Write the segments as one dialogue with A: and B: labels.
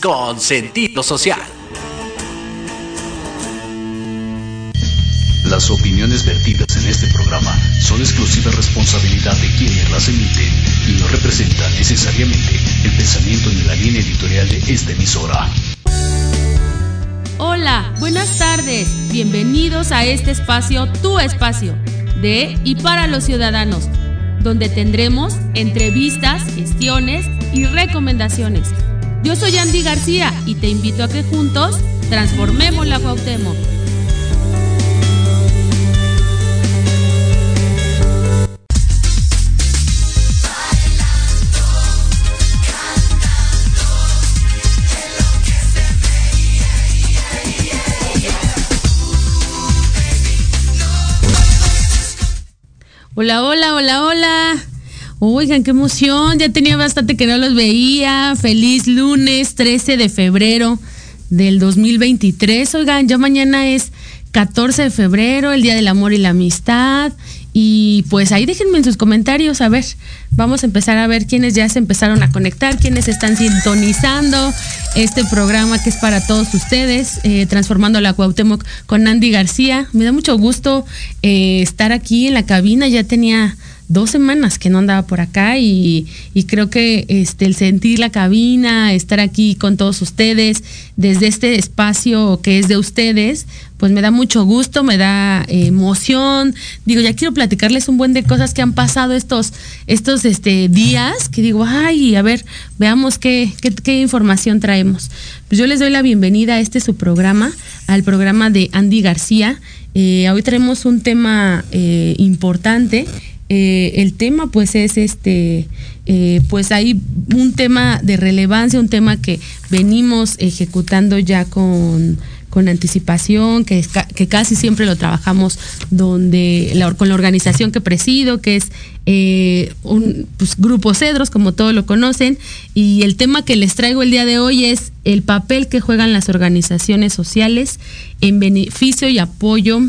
A: Con sentido social.
B: Las opiniones vertidas en este programa son exclusiva responsabilidad de quienes las emiten y no representan necesariamente el pensamiento ni la línea editorial de esta emisora.
C: Hola, buenas tardes. Bienvenidos a este espacio, tu espacio, de y para los ciudadanos, donde tendremos entrevistas, gestiones y recomendaciones. Yo soy Andy García y te invito a que juntos transformemos la Cuauhtémoc. Hola, hola, hola, hola. Oigan, qué emoción. Ya tenía bastante que no los veía. Feliz lunes 13 de febrero del 2023. Oigan, ya mañana es 14 de febrero, el Día del Amor y la Amistad. Y pues ahí déjenme en sus comentarios, a ver, vamos a empezar a ver quiénes ya se empezaron a conectar, quiénes están sintonizando este programa que es para todos ustedes, eh, Transformando la Cuauhtémoc con Andy García. Me da mucho gusto eh, estar aquí en la cabina, ya tenía dos semanas que no andaba por acá y, creo que este, el sentir la cabina, estar aquí con todos ustedes, desde este espacio que es de ustedes, pues me da mucho gusto, me da eh, emoción. Digo, ya quiero platicarles un buen de cosas que han pasado estos, estos este, días, que digo, ay, a ver, veamos qué, qué, información traemos. Pues yo les doy la bienvenida a este su programa, al programa de Andy García. Eh, hoy traemos un tema eh, importante eh, el tema pues es este, eh, pues hay un tema de relevancia, un tema que venimos ejecutando ya con, anticipación, que, que, casi siempre lo trabajamos donde con la organización que presido, que es eh, un pues, grupo Cedros, como todos lo conocen, y el tema que les traigo el día de hoy es el papel que juegan las organizaciones sociales en beneficio y apoyo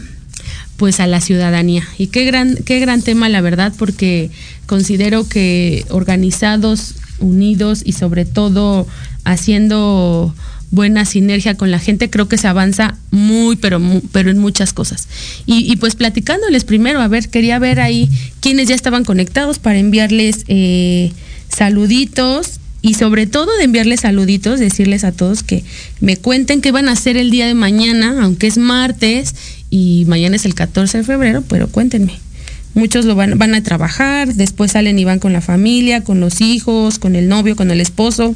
C: pues a la ciudadanía. Y qué gran, qué gran tema, la verdad, porque considero que organizados, unidos y sobre todo haciendo buena sinergia con la gente, creo que se avanza muy, pero, pero en muchas cosas. Y, pues platicándoles primero, a ver, quería ver ahí quienes ya estaban conectados para enviarles eh, saluditos y sobre todo de enviarles saluditos, decirles a todos que me cuenten qué van a hacer el día de mañana, aunque es martes y mañana es el 14 de febrero, pero cuéntenme. Muchos lo van, van a trabajar, después salen y van con la familia, con los hijos, con el novio, con el esposo.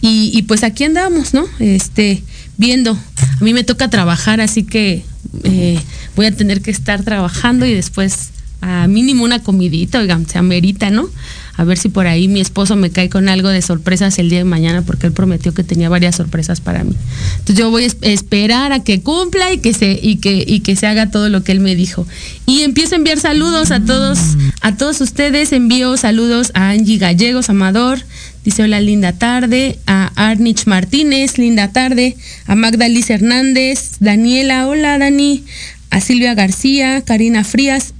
C: Y, pues aquí andamos, ¿no? Este, viendo. A mí me toca trabajar, así que eh, voy a tener que estar trabajando y después a mínimo una comidita, oigan, se amerita, ¿no? A ver si por ahí mi esposo me cae con algo de sorpresas el día de mañana, porque él prometió que tenía varias sorpresas para mí. Entonces yo voy a esperar a que cumpla y que se, y que, y que se haga todo lo que él me dijo. Y empiezo a enviar saludos a todos, a todos ustedes. Envío saludos a Angie Gallegos, Amador, dice hola, linda tarde, a Arnich Martínez, linda tarde, a Magda Liz Hernández, Daniela, hola Dani, a Silvia García, Karina Frías,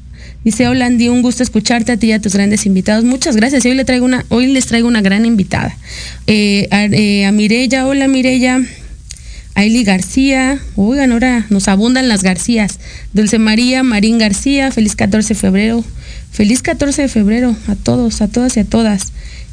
C: Dice, hola Andy, un gusto escucharte a ti y a tus grandes invitados. Muchas gracias. hoy, traigo una, hoy les traigo una gran invitada. Eh, a, eh, Mirella, hola Mirella. Aili García, oigan, ahora nos abundan las Garcías. Dulce María, Marín García, feliz 14 de febrero. Feliz 14 de febrero a todos, a todas y a todas.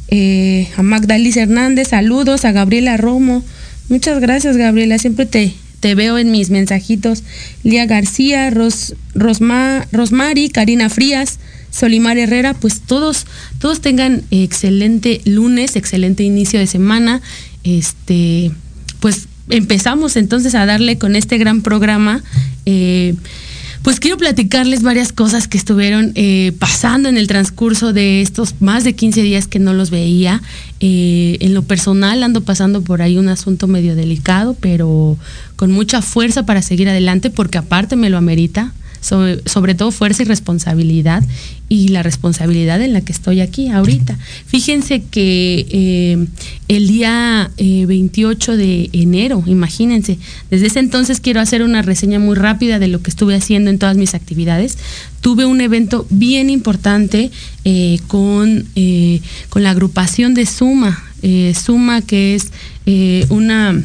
C: Eh, a Magdalis Hernández, saludos, a Gabriela Romo. Muchas gracias, Gabriela, siempre te, te veo en mis mensajitos. Lía García, Ros, Rosma, Rosmari, Karina Frías, Solimar Herrera, pues todos, todos tengan excelente lunes, excelente inicio de semana. Este, pues empezamos entonces a darle con este gran programa. Eh, pues quiero platicarles varias cosas que estuvieron eh, pasando en el transcurso de estos más de 15 días que no los veía. Eh, en lo personal ando pasando por ahí un asunto medio delicado, pero con mucha fuerza para seguir adelante porque aparte me lo amerita sobre, todo fuerza y responsabilidad y la responsabilidad en la que estoy aquí ahorita. Fíjense que eh, el día 28 eh, de enero, imagínense, desde ese entonces quiero hacer una reseña muy rápida de lo que estuve haciendo en todas mis actividades. Tuve un evento bien importante eh, con, con la agrupación de Suma eh, suma, que es eh, una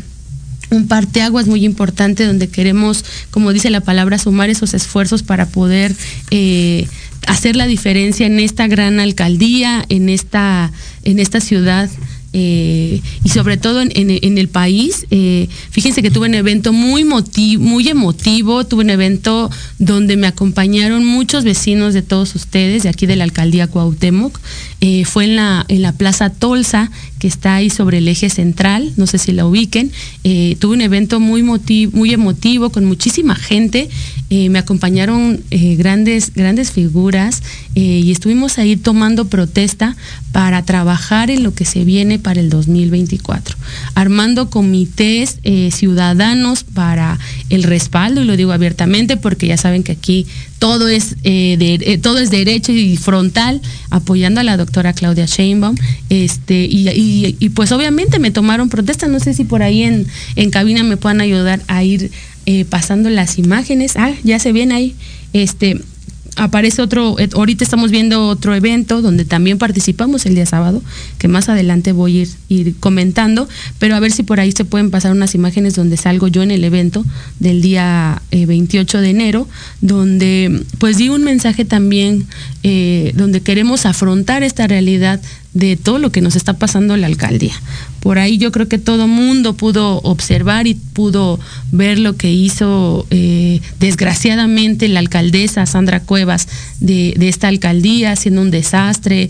C: un parteaguas muy importante donde queremos, como dice la palabra, sumar esos esfuerzos para poder eh, hacer la diferencia en esta gran alcaldía, en esta, en esta ciudad eh, y sobre todo en, el país. Eh, fíjense que tuve un evento muy, muy emotivo, tuve un evento donde me acompañaron muchos vecinos de todos ustedes, de aquí de la alcaldía Cuauhtémoc. Eh, fue en la, en la Plaza Tolsa, que está ahí sobre el eje central, no sé si la ubiquen. tuve un evento muy, muy emotivo, con muchísima gente. me acompañaron grandes, grandes figuras y estuvimos ahí tomando protesta para trabajar en lo que se viene para el 2024, armando comités eh, ciudadanos para el respaldo, y lo digo abiertamente porque ya saben que aquí todo es, eh, eh, todo es derecho y frontal, apoyando a la doctora Claudia Sheinbaum, este, y, pues obviamente me tomaron protesta, no sé si por ahí en, en cabina me puedan ayudar a ir pasando las imágenes, ah, ya se ven ahí, este, aparece otro, eh, ahorita estamos viendo otro evento donde también participamos el día sábado, que más adelante voy a ir, comentando, pero a ver si por ahí se pueden pasar unas imágenes donde salgo yo en el evento del día 28 eh, de enero, donde pues di un mensaje también, eh, donde queremos afrontar esta realidad de todo lo que nos está pasando la alcaldía. Por ahí yo creo que todo mundo pudo observar y pudo ver lo que hizo eh, desgraciadamente la alcaldesa Sandra Cuevas de, esta alcaldía, siendo un desastre.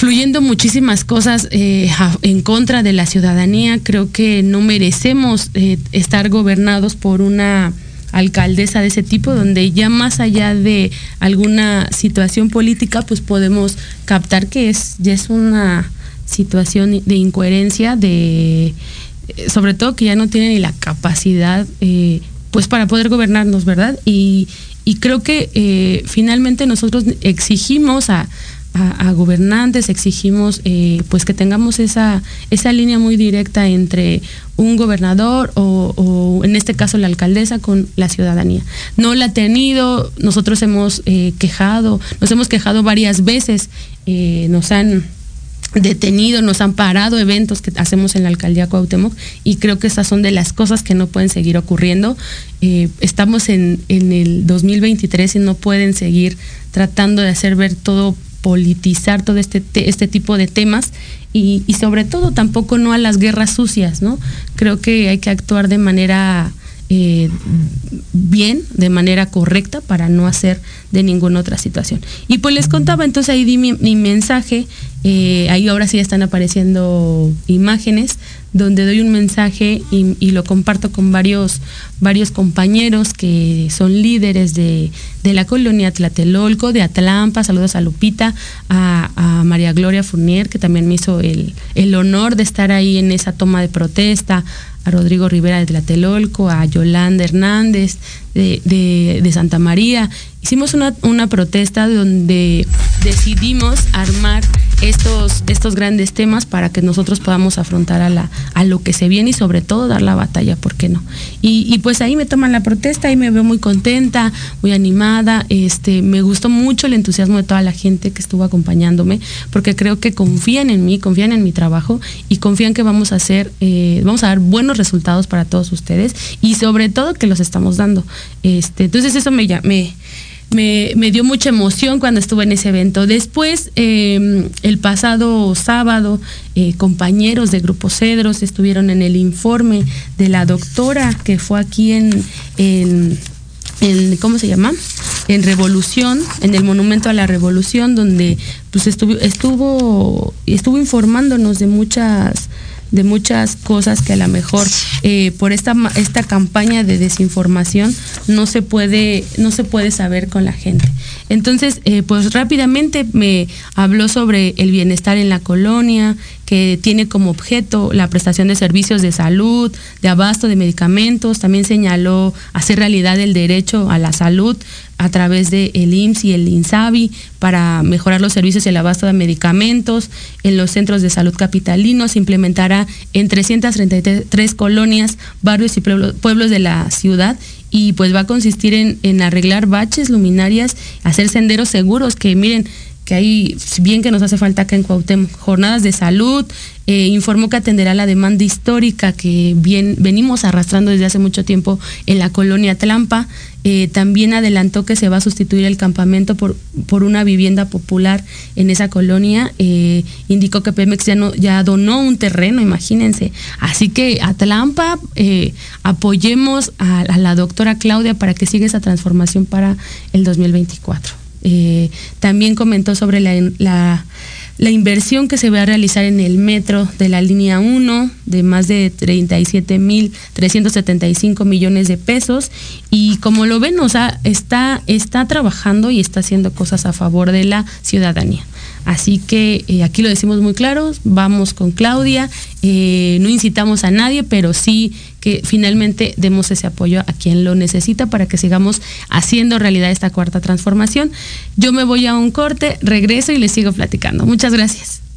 C: Fluyendo muchísimas cosas eh, en contra de la ciudadanía. Creo que no merecemos estar gobernados por una alcaldesa de ese tipo, donde ya más allá de alguna situación política, pues podemos captar que es, ya es una situación de incoherencia, de sobre todo que ya no tiene ni la capacidad eh, pues para poder gobernarnos, ¿verdad? Y, y creo que eh, finalmente nosotros exigimos a, a, gobernantes, exigimos eh, pues que tengamos esa, esa línea muy directa entre un gobernador o, en este caso la alcaldesa con la ciudadanía. No la ha tenido, nosotros hemos eh, quejado, nos hemos quejado varias veces, eh, nos han detenido, nos han parado eventos que hacemos en la alcaldía Cuauhtémoc y creo que esas son de las cosas que no pueden seguir ocurriendo. estamos en, en el 2023 y no pueden seguir tratando de hacer ver todo politizar todo este, este tipo de temas y, sobre todo tampoco no a las guerras sucias, ¿no? Creo que hay que actuar de manera eh, bien, de manera correcta para no hacer de ninguna otra situación. Y pues les contaba, entonces ahí di mi, mensaje, eh, ahí ahora sí están apareciendo imágenes donde doy un mensaje y, lo comparto con varios, varios compañeros que son líderes de, la colonia Tlatelolco, de Atlampa, saludos a Lupita, a, María Gloria Fournier, que también me hizo el, el honor de estar ahí en esa toma de protesta, a Rodrigo Rivera de Tlatelolco, a Yolanda Hernández de, de, Santa María. Hicimos una, una, protesta donde decidimos armar estos, estos grandes temas para que nosotros podamos afrontar a, la, a lo que se viene y sobre todo dar la batalla, ¿por qué no? Y, y pues ahí me toman la protesta y me veo muy contenta, muy animada. Este, me gustó mucho el entusiasmo de toda la gente que estuvo acompañándome, porque creo que confían en mí, confían en mi trabajo y confían que vamos a hacer, eh, vamos a dar buenos resultados para todos ustedes y sobre todo que los estamos dando. Este, entonces eso me, me, me, dio mucha emoción cuando estuve en ese evento. Después, em, el pasado sábado, eh, compañeros de Grupo Cedros estuvieron en el informe de la doctora que fue aquí en, en, ¿cómo se llama? En Revolución, en el Monumento a la Revolución, donde pues estuvo, estuvo, estuvo informándonos de muchas de muchas cosas que a lo mejor eh, por esta, esta campaña de desinformación no se puede, no se puede saber con la gente. Entonces, eh, pues rápidamente me habló sobre el bienestar en la colonia, que tiene como objeto la prestación de servicios de salud, de abasto de medicamentos. También señaló hacer realidad el derecho a la salud a través del el IMSS y el INSABI para mejorar los servicios y el abasto de medicamentos en los centros de salud capitalinos. Se implementará en 333 colonias, barrios y pueblos de la ciudad y pues va a consistir en, en arreglar baches, luminarias, hacer senderos seguros que miren,
D: que hay, bien que nos hace falta acá en Cuauhtémoc, jornadas de salud, eh, informó que atenderá la demanda histórica que bien, venimos arrastrando desde hace mucho tiempo en la colonia Tlampa. Eh, también adelantó que se va a sustituir el campamento por, por una vivienda popular en esa colonia. Eh, indicó que Pemex ya, donó un terreno, imagínense. Así que Atlampa, apoyemos a, a la doctora Claudia para que siga esa transformación para el 2024. Eh, también comentó sobre la, la, inversión que se va a realizar en el metro de la línea 1 de más de 37.375 millones de pesos y como lo ven, o sea, está, está trabajando y está haciendo cosas a favor de la ciudadanía. Así que eh, aquí lo decimos muy claro, vamos con Claudia, eh, no incitamos a nadie, pero sí que finalmente demos ese apoyo a quien lo necesita para que sigamos haciendo realidad esta cuarta transformación. Yo me voy a un corte, regreso y les sigo platicando. Muchas gracias.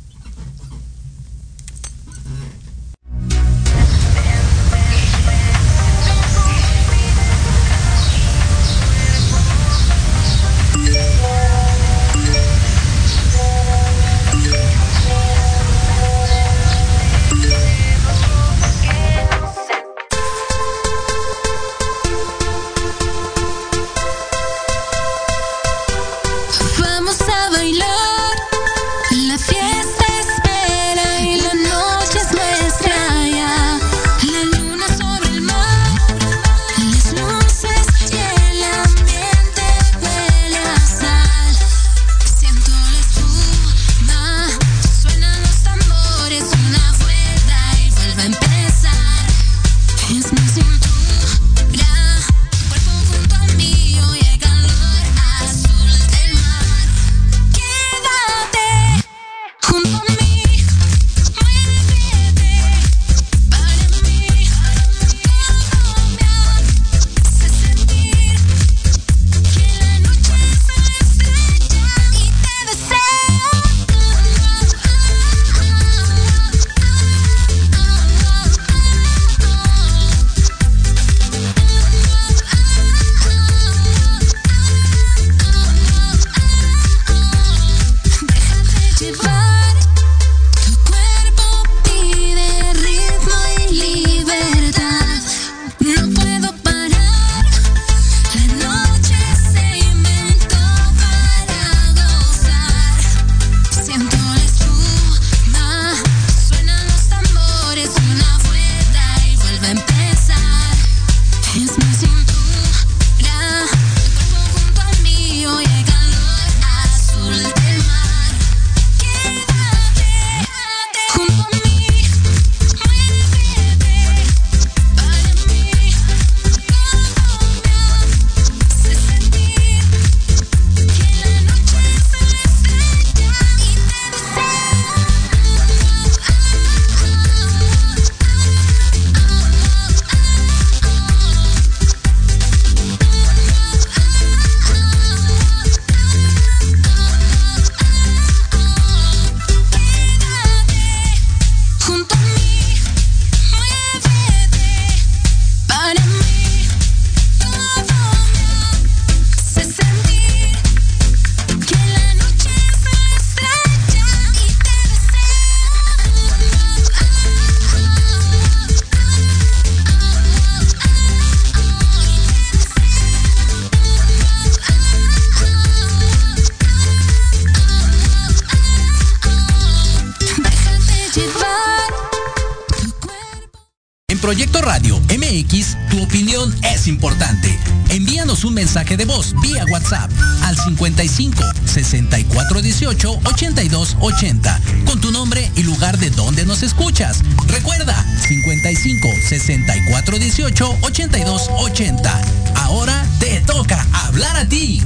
A: 64 18 82 80. Ahora te toca hablar a ti.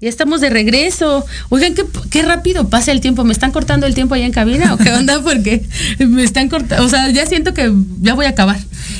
D: Ya estamos de regreso. Oigan, qué, rápido pasa el tiempo. ¿Me están cortando el tiempo allá en cabina o qué onda? Porque me están cortando. O sea, ya siento que ya voy a acabar.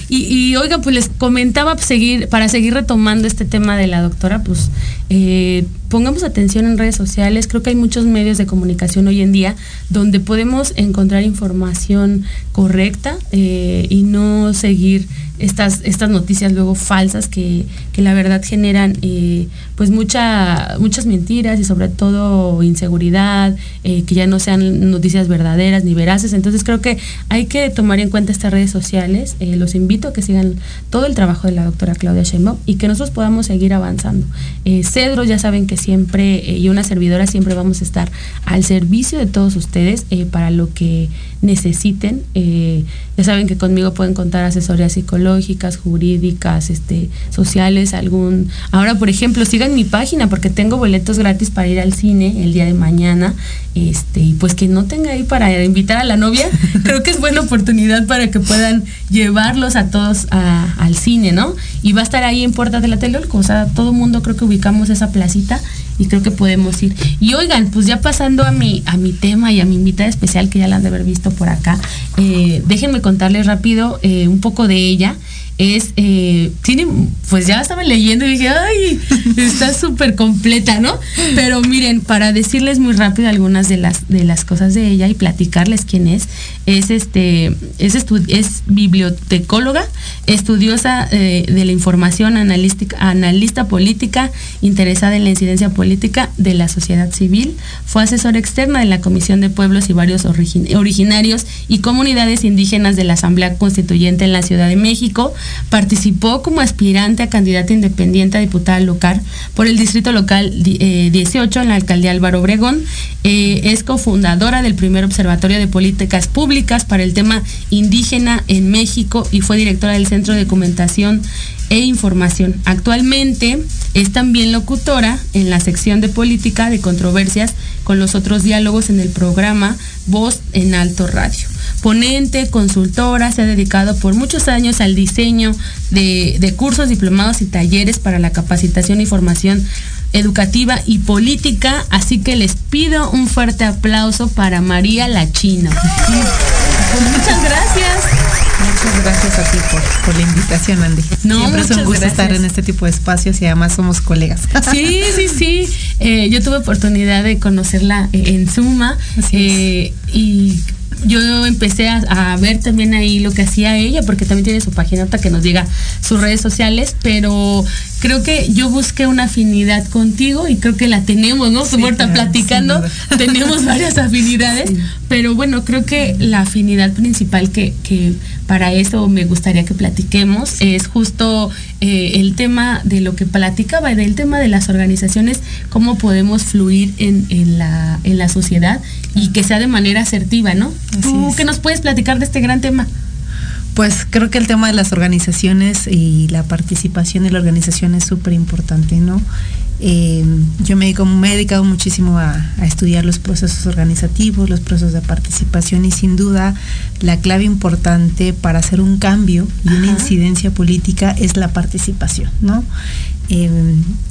D: Y, y oigan, pues les comentaba seguir, para seguir retomando este tema de la doctora, pues
C: eh, pongamos atención en redes sociales. Creo que hay muchos medios de comunicación hoy en día donde podemos encontrar información correcta eh, y no seguir estas, estas noticias luego falsas que, la verdad generan eh, pues mucha, muchas mentiras y sobre todo inseguridad, eh, que ya no sean noticias verdaderas ni veraces. Entonces creo que hay que tomar en cuenta estas redes sociales. los invito a que sigan todo el trabajo de la doctora Claudia Sheinbaum y que nosotros podamos seguir avanzando. Cedro, ya saben que siempre, y una servidora siempre vamos a estar al servicio de todos ustedes para lo que necesiten. Ya saben que conmigo pueden contar asesorías psicológicas jurídicas, este, sociales, algún. Ahora, por ejemplo, sigan mi página porque tengo boletos gratis para ir al cine el día de mañana. Este, y pues que no tenga ahí para invitar a la novia, creo que es buena oportunidad para que puedan llevarlos a todos al cine, ¿no? Y va a estar ahí en Puerta de la Telolco, o sea, todo el mundo creo que ubicamos esa placita y creo que podemos ir. Y oigan, pues ya pasando a mi, a mi tema y a mi invitada especial que ya la han de haber visto por acá, eh, déjenme contarles rápido eh, un poco de ella es, eh, tiene, pues ya estaba leyendo y dije, ay, está súper completa, ¿no? Pero miren, para decirles muy rápido algunas de las, de las cosas de ella y platicarles quién es, es este, es, es bibliotecóloga, estudiosa eh, de la información, analista política, interesada en la incidencia política de la sociedad civil, fue asesora externa de la Comisión de Pueblos y varios originarios y comunidades indígenas de la Asamblea Constituyente en la Ciudad de México, Participó como aspirante a candidata independiente a diputada local por el Distrito Local 18 eh, en la Alcaldía Álvaro Obregón. Eh, es cofundadora del primer Observatorio de Políticas Públicas para el tema indígena en México y fue directora del Centro de Documentación e Información. Actualmente es también locutora en la sección de política de controversias con los otros diálogos en el programa Voz en Alto Radio ponente, consultora, se ha dedicado por muchos años al diseño de, cursos, diplomados y talleres para la capacitación y formación educativa y política, así que les pido un fuerte aplauso para María La China. muchas gracias.
E: Muchas gracias a ti por, la invitación, Andy. No, Siempre es un gusto estar en este tipo de espacios y además somos colegas.
C: Sí, sí, sí. Eh, yo tuve oportunidad de conocerla en Suma eh, y yo empecé a, ver también ahí lo que hacía ella, porque también tiene su página que nos diga sus redes sociales, pero creo que yo busqué una afinidad contigo y creo que la tenemos, ¿no? Sí, platicando, tenemos varias afinidades, pero bueno, creo que la afinidad principal que, que para eso me gustaría que platiquemos es justo eh, el tema de lo que platicaba, del tema de las organizaciones, cómo podemos fluir en, en, la, en la sociedad y que sea de manera asertiva, ¿no? ¿Tú qué nos puedes platicar de este gran tema?
E: Pues creo que el tema de las organizaciones y la participación de la organización es súper importante, ¿no? Eh, yo me, me, he dedicado muchísimo a, estudiar los procesos organizativos, los procesos de participación y sin duda la clave importante para hacer un cambio y una incidencia política es la participación, ¿no? Eh,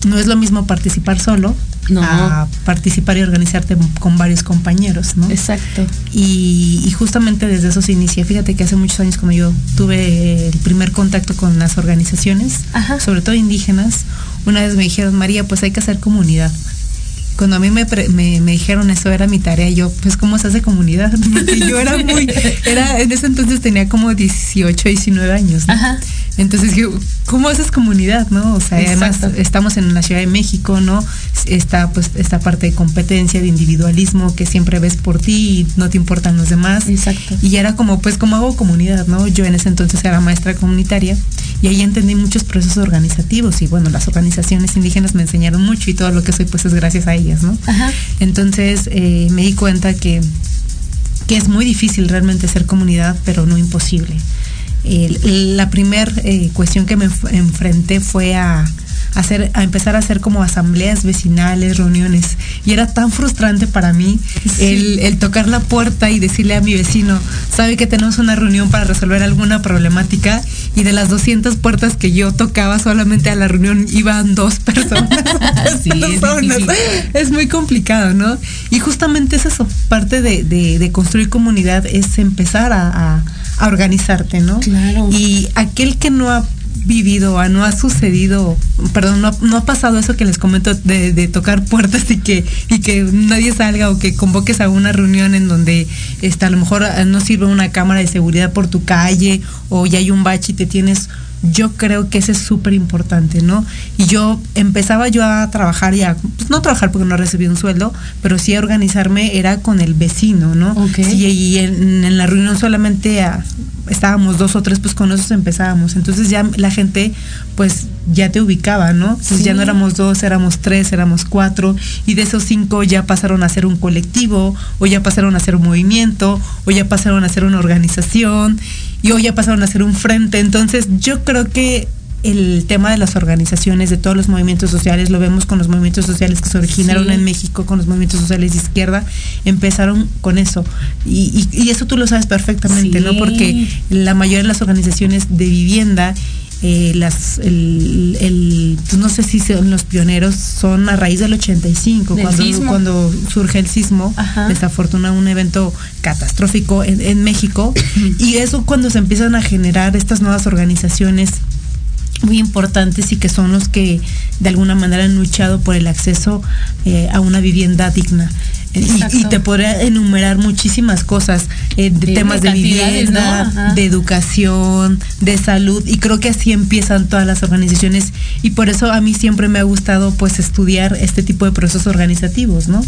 E: no es lo mismo participar solo a participar y organizarte con varios compañeros, ¿no?
C: Exacto.
E: Y, justamente desde eso se inicia. Fíjate que hace muchos años cuando yo tuve el primer contacto con las organizaciones, sobre todo indígenas, una vez me dijeron, María, pues hay que hacer comunidad cuando a mí me, me, dijeron eso era mi tarea, yo, pues, ¿cómo se hace comunidad? Porque yo era muy, era, en ese entonces tenía como 18, 19 años. Entonces, ¿cómo haces comunidad, no? O sea, además estamos en la Ciudad de México, ¿no? Está, pues, esta parte de competencia, de individualismo, que siempre ves por ti y no te importan los demás.
C: Exacto.
E: Y era como, pues, ¿cómo hago comunidad, no? Yo en ese entonces era maestra comunitaria y ahí entendí muchos procesos organizativos y, bueno, las organizaciones indígenas me enseñaron mucho y todo lo que soy, pues, es gracias a ellas. Entonces eh, me di cuenta que, que es muy difícil realmente ser comunidad, pero no imposible. la primera eh, cuestión que me enfrenté fue a hacer, a empezar a hacer como asambleas vecinales, reuniones. Y era tan frustrante para mí el, tocar la puerta y decirle a mi vecino, sabe que tenemos una reunión para resolver alguna problemática y de las 200 puertas que yo tocaba solamente a la reunión iban dos personas. Es, muy complicado, ¿no? Y justamente es eso, parte de, construir comunidad es empezar a, a organizarte, ¿no?
C: Claro.
E: Y aquel que no ha vivido, no ha sucedido, perdón, no, ha pasado eso que les comento de, tocar puertas y que, y que nadie salga o que convoques a una reunión en donde está, a lo mejor ah, no sirve una cámara de seguridad por tu calle o ya hay un bache y te tienes yo creo que eso es súper importante, ¿no? Y yo empezaba yo a trabajar ya, pues no trabajar porque no recibí un sueldo, pero sí a organizarme era con el vecino, ¿no? y en, la reunión solamente estábamos dos o tres, pues con esos empezábamos. Entonces ya la gente, pues ya te ubicaba, ¿no? Pues ya no éramos dos, éramos tres, éramos cuatro, y de esos cinco ya pasaron a ser un colectivo, o ya pasaron a ser un movimiento, o ya pasaron a ser una organización, y hoy ya pasaron a ser un frente. Entonces yo creo que el tema de las organizaciones, de todos los movimientos sociales, lo vemos con los movimientos sociales que se originaron en México, con los movimientos sociales de izquierda, empezaron con eso. Y, eso tú lo sabes perfectamente, ¿no? Porque la mayoría de las organizaciones de vivienda eh, las, el, pues no sé si son los pioneros, son a raíz del 85, cuando, cuando surge el sismo, desafortuna un evento catastrófico en, en México, y eso cuando se empiezan a generar estas nuevas organizaciones muy importantes y que son los que de alguna manera han luchado por el acceso eh, a una vivienda digna. Y, te podría enumerar muchísimas cosas, eh, de, temas de, vivienda, de educación, de salud, y creo que así empiezan todas las organizaciones, y por eso a mí siempre me ha gustado pues estudiar este tipo de procesos organizativos, ¿no?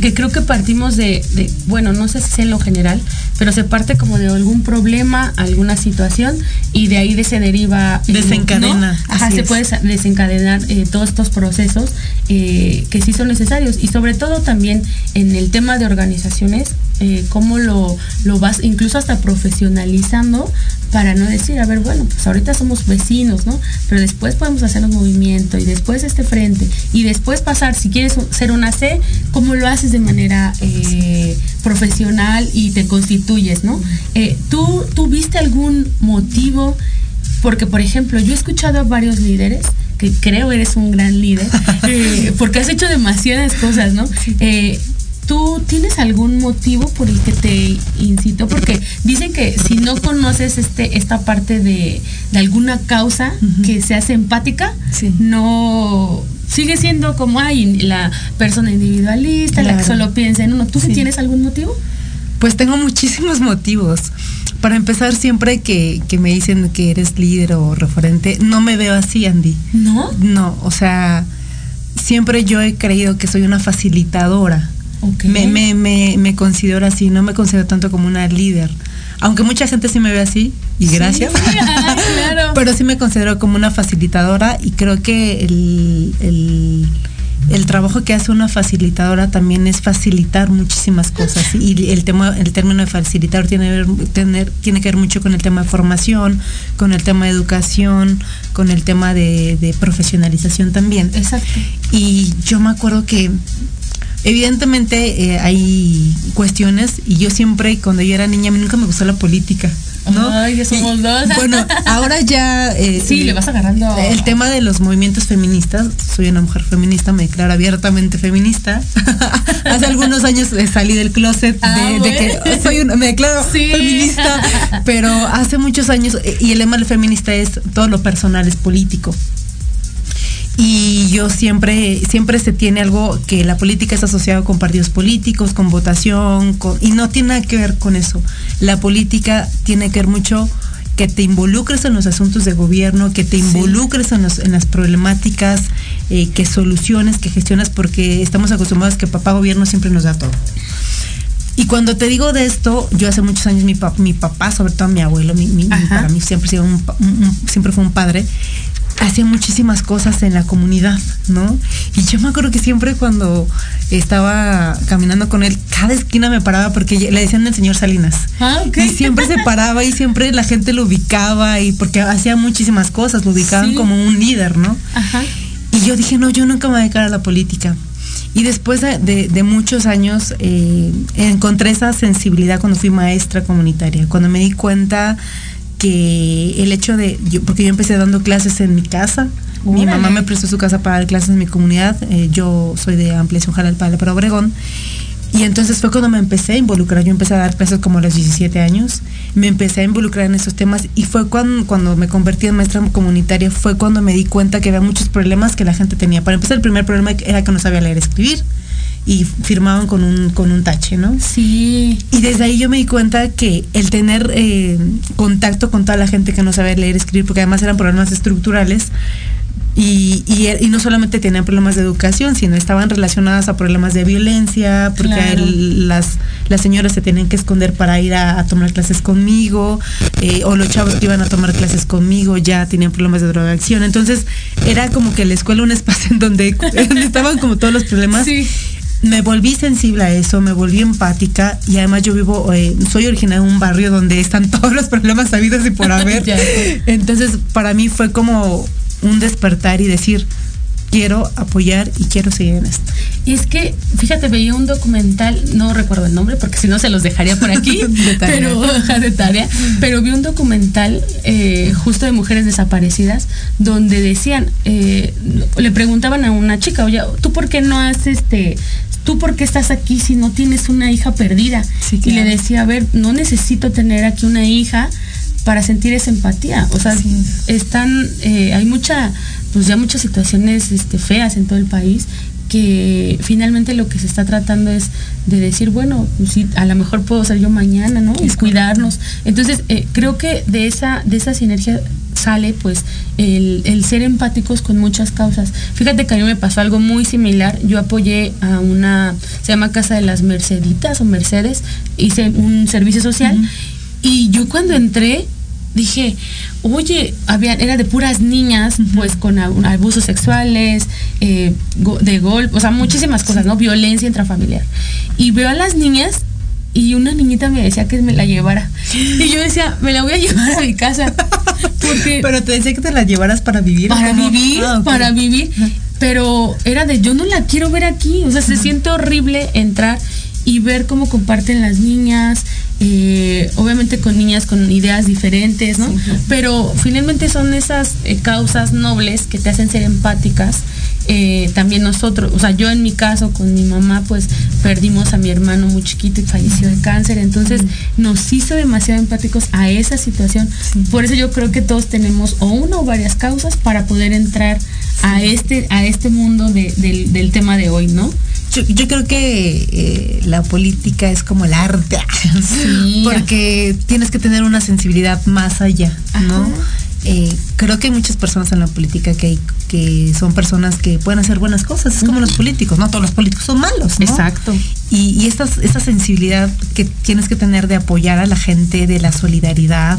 C: que creo que partimos de, bueno, no sé si es en lo general, pero se parte como de algún problema, alguna situación y de ahí se deriva...
E: Desencadena.
C: Ajá, se puede desencadenar eh, todos estos procesos eh, que sí son necesarios y sobre todo también en el tema de organizaciones, cómo lo, lo vas incluso hasta profesionalizando para no decir, a ver, bueno, pues ahorita somos vecinos, ¿no? Pero después podemos hacer un movimiento y después este frente y después pasar, si quieres ser una C, ¿cómo lo haces de manera eh, profesional y te constituyes, ¿no? Eh, ¿tú, ¿Tú viste algún motivo? Porque, por ejemplo, yo he escuchado a varios líderes que creo eres un gran líder, eh, porque has hecho demasiadas cosas, ¿no? ¿Tú tienes algún motivo por el que te incitó? Porque dicen que si no conoces este, esta parte de, alguna causa que se hace empática, no sigue siendo como hay la persona individualista, la que solo piensa en uno. ¿Tú sí. tienes algún motivo?
E: Pues tengo muchísimos motivos. Para empezar, siempre que, que, me dicen que eres líder o referente, no me veo así, Andy.
C: ¿No?
E: No, o sea, siempre yo he creído que soy una facilitadora. Me, me, me, me, considero así, no me considero tanto como una líder. Aunque mucha gente sí me ve así, y gracias. Pero sí me considero como una facilitadora y creo que el, el, el, trabajo que hace una facilitadora también es facilitar muchísimas cosas. Y el tema, el término de facilitar tiene, tener, tiene que ver mucho con el tema de formación, con el tema de educación, con el tema de, de profesionalización también.
C: Exacto.
E: Y yo me acuerdo que Evidentemente eh, hay cuestiones y yo siempre, cuando yo era niña, a mí nunca me gustó la política. ¿no?
C: Ay, ya somos dos.
E: Bueno, ahora ya...
C: Eh, sí, le vas agarrando...
E: El tema de los movimientos feministas, soy una mujer feminista, me declaro abiertamente feminista. Hace algunos años salí del closet de, ah, que soy una, me declaro feminista, pero hace muchos años, y el lema del feminista es todo lo personal es político y yo siempre, siempre se tiene algo que la política es asociada con partidos políticos, con votación, y no tiene nada que ver con eso. La política tiene que ver mucho que te involucres en los asuntos de gobierno, que te involucres en, las problemáticas, eh, que soluciones, que gestionas, porque estamos acostumbrados que papá gobierno siempre nos da todo. Y cuando te digo de esto, yo hace muchos años mi, mi papá, sobre todo mi abuelo, mi, para mí siempre, siempre fue un padre, hacía muchísimas cosas en la comunidad, ¿no? Y yo me acuerdo que siempre cuando estaba caminando con él, cada esquina me paraba porque le decían el señor Salinas. Ah, Y siempre se paraba y siempre la gente lo ubicaba y porque hacía muchísimas cosas, lo ubicaban como un líder, ¿no? Ajá. Y yo dije, no, yo nunca me voy a dedicar a la política. Y después de, muchos años eh, encontré esa sensibilidad cuando fui maestra comunitaria, cuando me di cuenta que el hecho de, yo, porque yo empecé dando clases en mi casa, mi mamá me prestó su casa para dar clases en mi comunidad, eh, yo soy de ampliación Jalal para Obregón, y entonces fue cuando me empecé a involucrar. Yo empecé a dar clases como a los 17 años. Me empecé a involucrar en esos temas y fue cuando, cuando me convertí en maestra comunitaria, fue cuando me di cuenta que había muchos problemas que la gente tenía. Para empezar, el primer problema era que no sabía leer y escribir y firmaban con un, con un tache, ¿no?
C: Sí.
E: Y desde ahí yo me di cuenta que el tener eh, contacto con toda la gente que no sabía leer escribir, porque además eran problemas estructurales, y, y, no solamente tenían problemas de educación, sino estaban relacionadas a problemas de violencia, porque las, las señoras se tenían que esconder para ir a, tomar clases conmigo, eh, o los chavos que iban a tomar clases conmigo ya tenían problemas de drogadicción. Entonces era como que la escuela un espacio en donde, estaban como todos los problemas. Me volví sensible a eso, me volví empática y además yo vivo, eh, soy originaria de un barrio donde están todos los problemas sabidos y por haber. Entonces para mí fue como un despertar y decir, quiero apoyar y quiero seguir en esto.
C: Y es que, fíjate, veía un documental, no recuerdo el nombre porque si no se los dejaría por aquí, pero de tarea, pero vi un documental eh, justo de mujeres desaparecidas donde decían, eh, le preguntaban a una chica, oye, ¿tú por qué no haces este, tú por qué estás aquí si no tienes una hija perdida? Y le decía, a ver, no necesito tener aquí una hija para sentir esa empatía. O sea, están, eh, hay mucha, pues ya muchas situaciones este, feas en todo el país que finalmente lo que se está tratando es de decir, bueno, pues sí, a lo mejor puedo ser yo mañana, ¿no? Es cuidarnos. Entonces, eh, creo que de esa, de esa sinergia sale pues el, el, ser empáticos con muchas causas. Fíjate que a mí me pasó algo muy similar. Yo apoyé a una, se llama Casa de las Merceditas o Mercedes, hice un servicio social y yo cuando entré dije, oye, había, era de puras niñas, pues con abusos sexuales, eh, de golpe, o sea, muchísimas cosas, ¿no? Violencia intrafamiliar. Y veo a las niñas y una niñita me decía que me la llevara. Y yo decía, me la voy a llevar a mi casa.
E: Porque Pero te decía que te la llevaras para vivir.
C: Para vivir, ah, para vivir. Pero era de, yo no la quiero ver aquí. O sea, se siente horrible entrar y ver cómo comparten las niñas, eh, obviamente con niñas con ideas diferentes, ¿no? Pero finalmente son esas eh, causas nobles que te hacen ser empáticas. Eh, también nosotros, o sea, yo en mi caso con mi mamá, pues perdimos a mi hermano muy chiquito y falleció de cáncer, entonces nos hizo demasiado empáticos a esa situación. Por eso yo creo que todos tenemos o una o varias causas para poder entrar a este, a este mundo del, del tema de hoy, ¿no?
E: Yo, creo que eh, la política es como el arte, porque tienes que tener una sensibilidad más allá, ¿no? Eh, creo que hay muchas personas en la política que, que son personas que pueden hacer buenas cosas, es como los políticos, no todos los políticos son malos, ¿no?
C: Exacto.
E: Y, y esta, esta sensibilidad que tienes que tener de apoyar a la gente, de la solidaridad,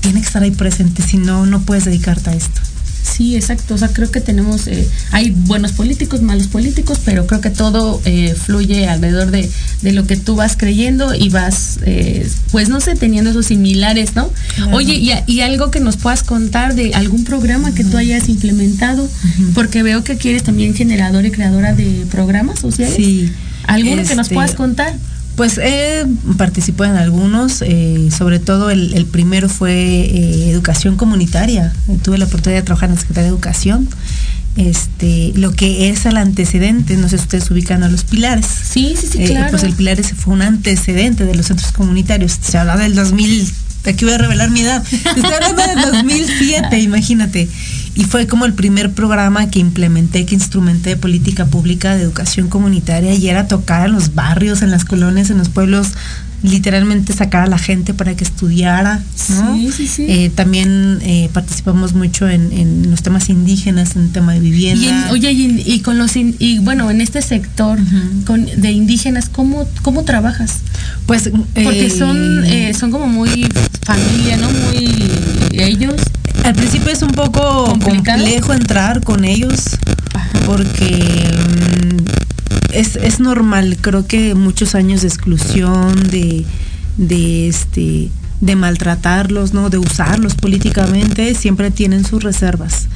E: tiene que estar ahí presente, si no, no puedes dedicarte a esto.
C: Sí, exacto. O sea, creo que tenemos, eh, hay buenos políticos, malos políticos, pero creo que todo eh, fluye alrededor de, lo que tú vas creyendo y vas, eh, pues no sé, teniendo esos similares, ¿no? Oye, y, algo que nos puedas contar de algún programa que tú hayas implementado, porque veo que aquí eres también generadora y creadora de programas sociales.
E: Sí.
C: ¿Alguno que nos este, puedas contar?
E: Pues he participado en algunos, eh, sobre todo el, primero fue eh, educación comunitaria. Tuve la oportunidad de trabajar en la Secretaría de Educación. Este, lo que es el antecedente, no sé si ustedes ubican a los pilares.
C: Sí, sí, sí, eh, claro.
E: Pues el pilares fue un antecedente de los centros comunitarios. Se hablaba del 2000, aquí voy a revelar mi edad. Se hablaba del 2007, imagínate y fue como el primer programa que implementé, que instrumenté de política pública de educación comunitaria y era tocar en los barrios, en las colonias, en los pueblos literalmente sacar a la gente para que estudiara.
C: Sí, sí, sí.
E: Eh, también eh, participamos mucho en, los temas indígenas, en el tema de vivienda.
C: Y oye, y, con los y bueno, en este sector con, de indígenas, ¿cómo, cómo trabajas?
E: Pues
C: porque eh, son son como muy familia, ¿no? Muy ellos.
E: Al principio es un poco complejo entrar con ellos porque mm, es, normal, creo que muchos años de exclusión, de, de este de maltratarlos, ¿no? de usarlos políticamente, siempre tienen sus reservas.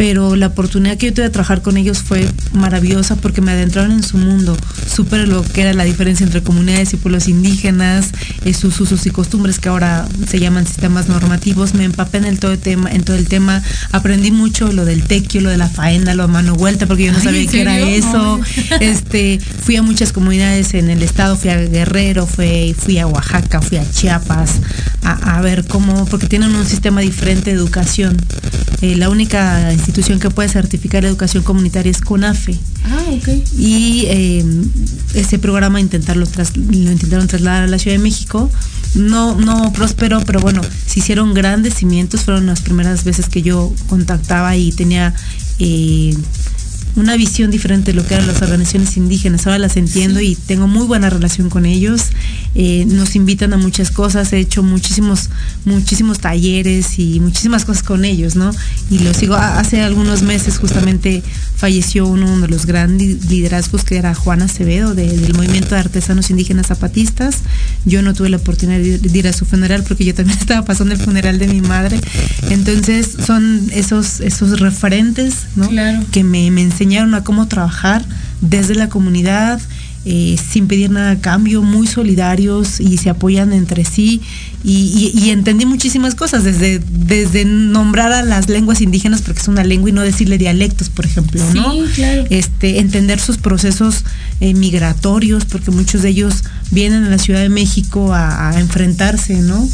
E: Pero la oportunidad que yo tuve de trabajar con ellos fue maravillosa porque me adentraron en su mundo, supe lo que era la diferencia entre comunidades y pueblos indígenas, eh, sus usos y costumbres que ahora se llaman sistemas normativos, me empapé en el todo el tema, en todo el tema, aprendí mucho lo del tequio, lo de la faena, lo de mano vuelta, porque yo no sabía qué era eso. Este, fui a muchas comunidades en el estado, fui a Guerrero, fui, fui a Oaxaca, fui a Chiapas, a, ver cómo, porque tienen un sistema diferente de educación. Eh, la única institución que puede certificar la educación comunitaria es CONAFE.
C: Ah, ok.
E: Y eh, ese programa intentarlo lo intentaron trasladar a la Ciudad de México. No, no prosperó, pero bueno, se hicieron grandes cimientos. Fueron las primeras veces que yo contactaba y tenía eh, una visión diferente de lo que eran las organizaciones indígenas. Ahora las entiendo y tengo muy buena relación con ellos. Eh, nos invitan a muchas cosas, he hecho muchísimos, muchísimos talleres y muchísimas cosas con ellos, ¿no? Y lo sigo. Hace algunos meses justamente falleció uno de los grandes liderazgos que era Juan Acevedo del movimiento de artesanos indígenas zapatistas. Yo no tuve la oportunidad de ir a su funeral porque yo también estaba pasando el funeral de mi madre. Entonces son esos, esos referentes, ¿no? Que me, me enseñaron a cómo trabajar desde la comunidad, eh, sin pedir nada a cambio, muy solidarios y se apoyan entre sí. Y, entendí muchísimas cosas, desde, desde nombrar a las lenguas indígenas, porque es una lengua, y no decirle dialectos, por ejemplo, ¿no? Este, entender sus procesos eh, migratorios, porque muchos de ellos vienen a la Ciudad de México a, a enfrentarse, ¿no?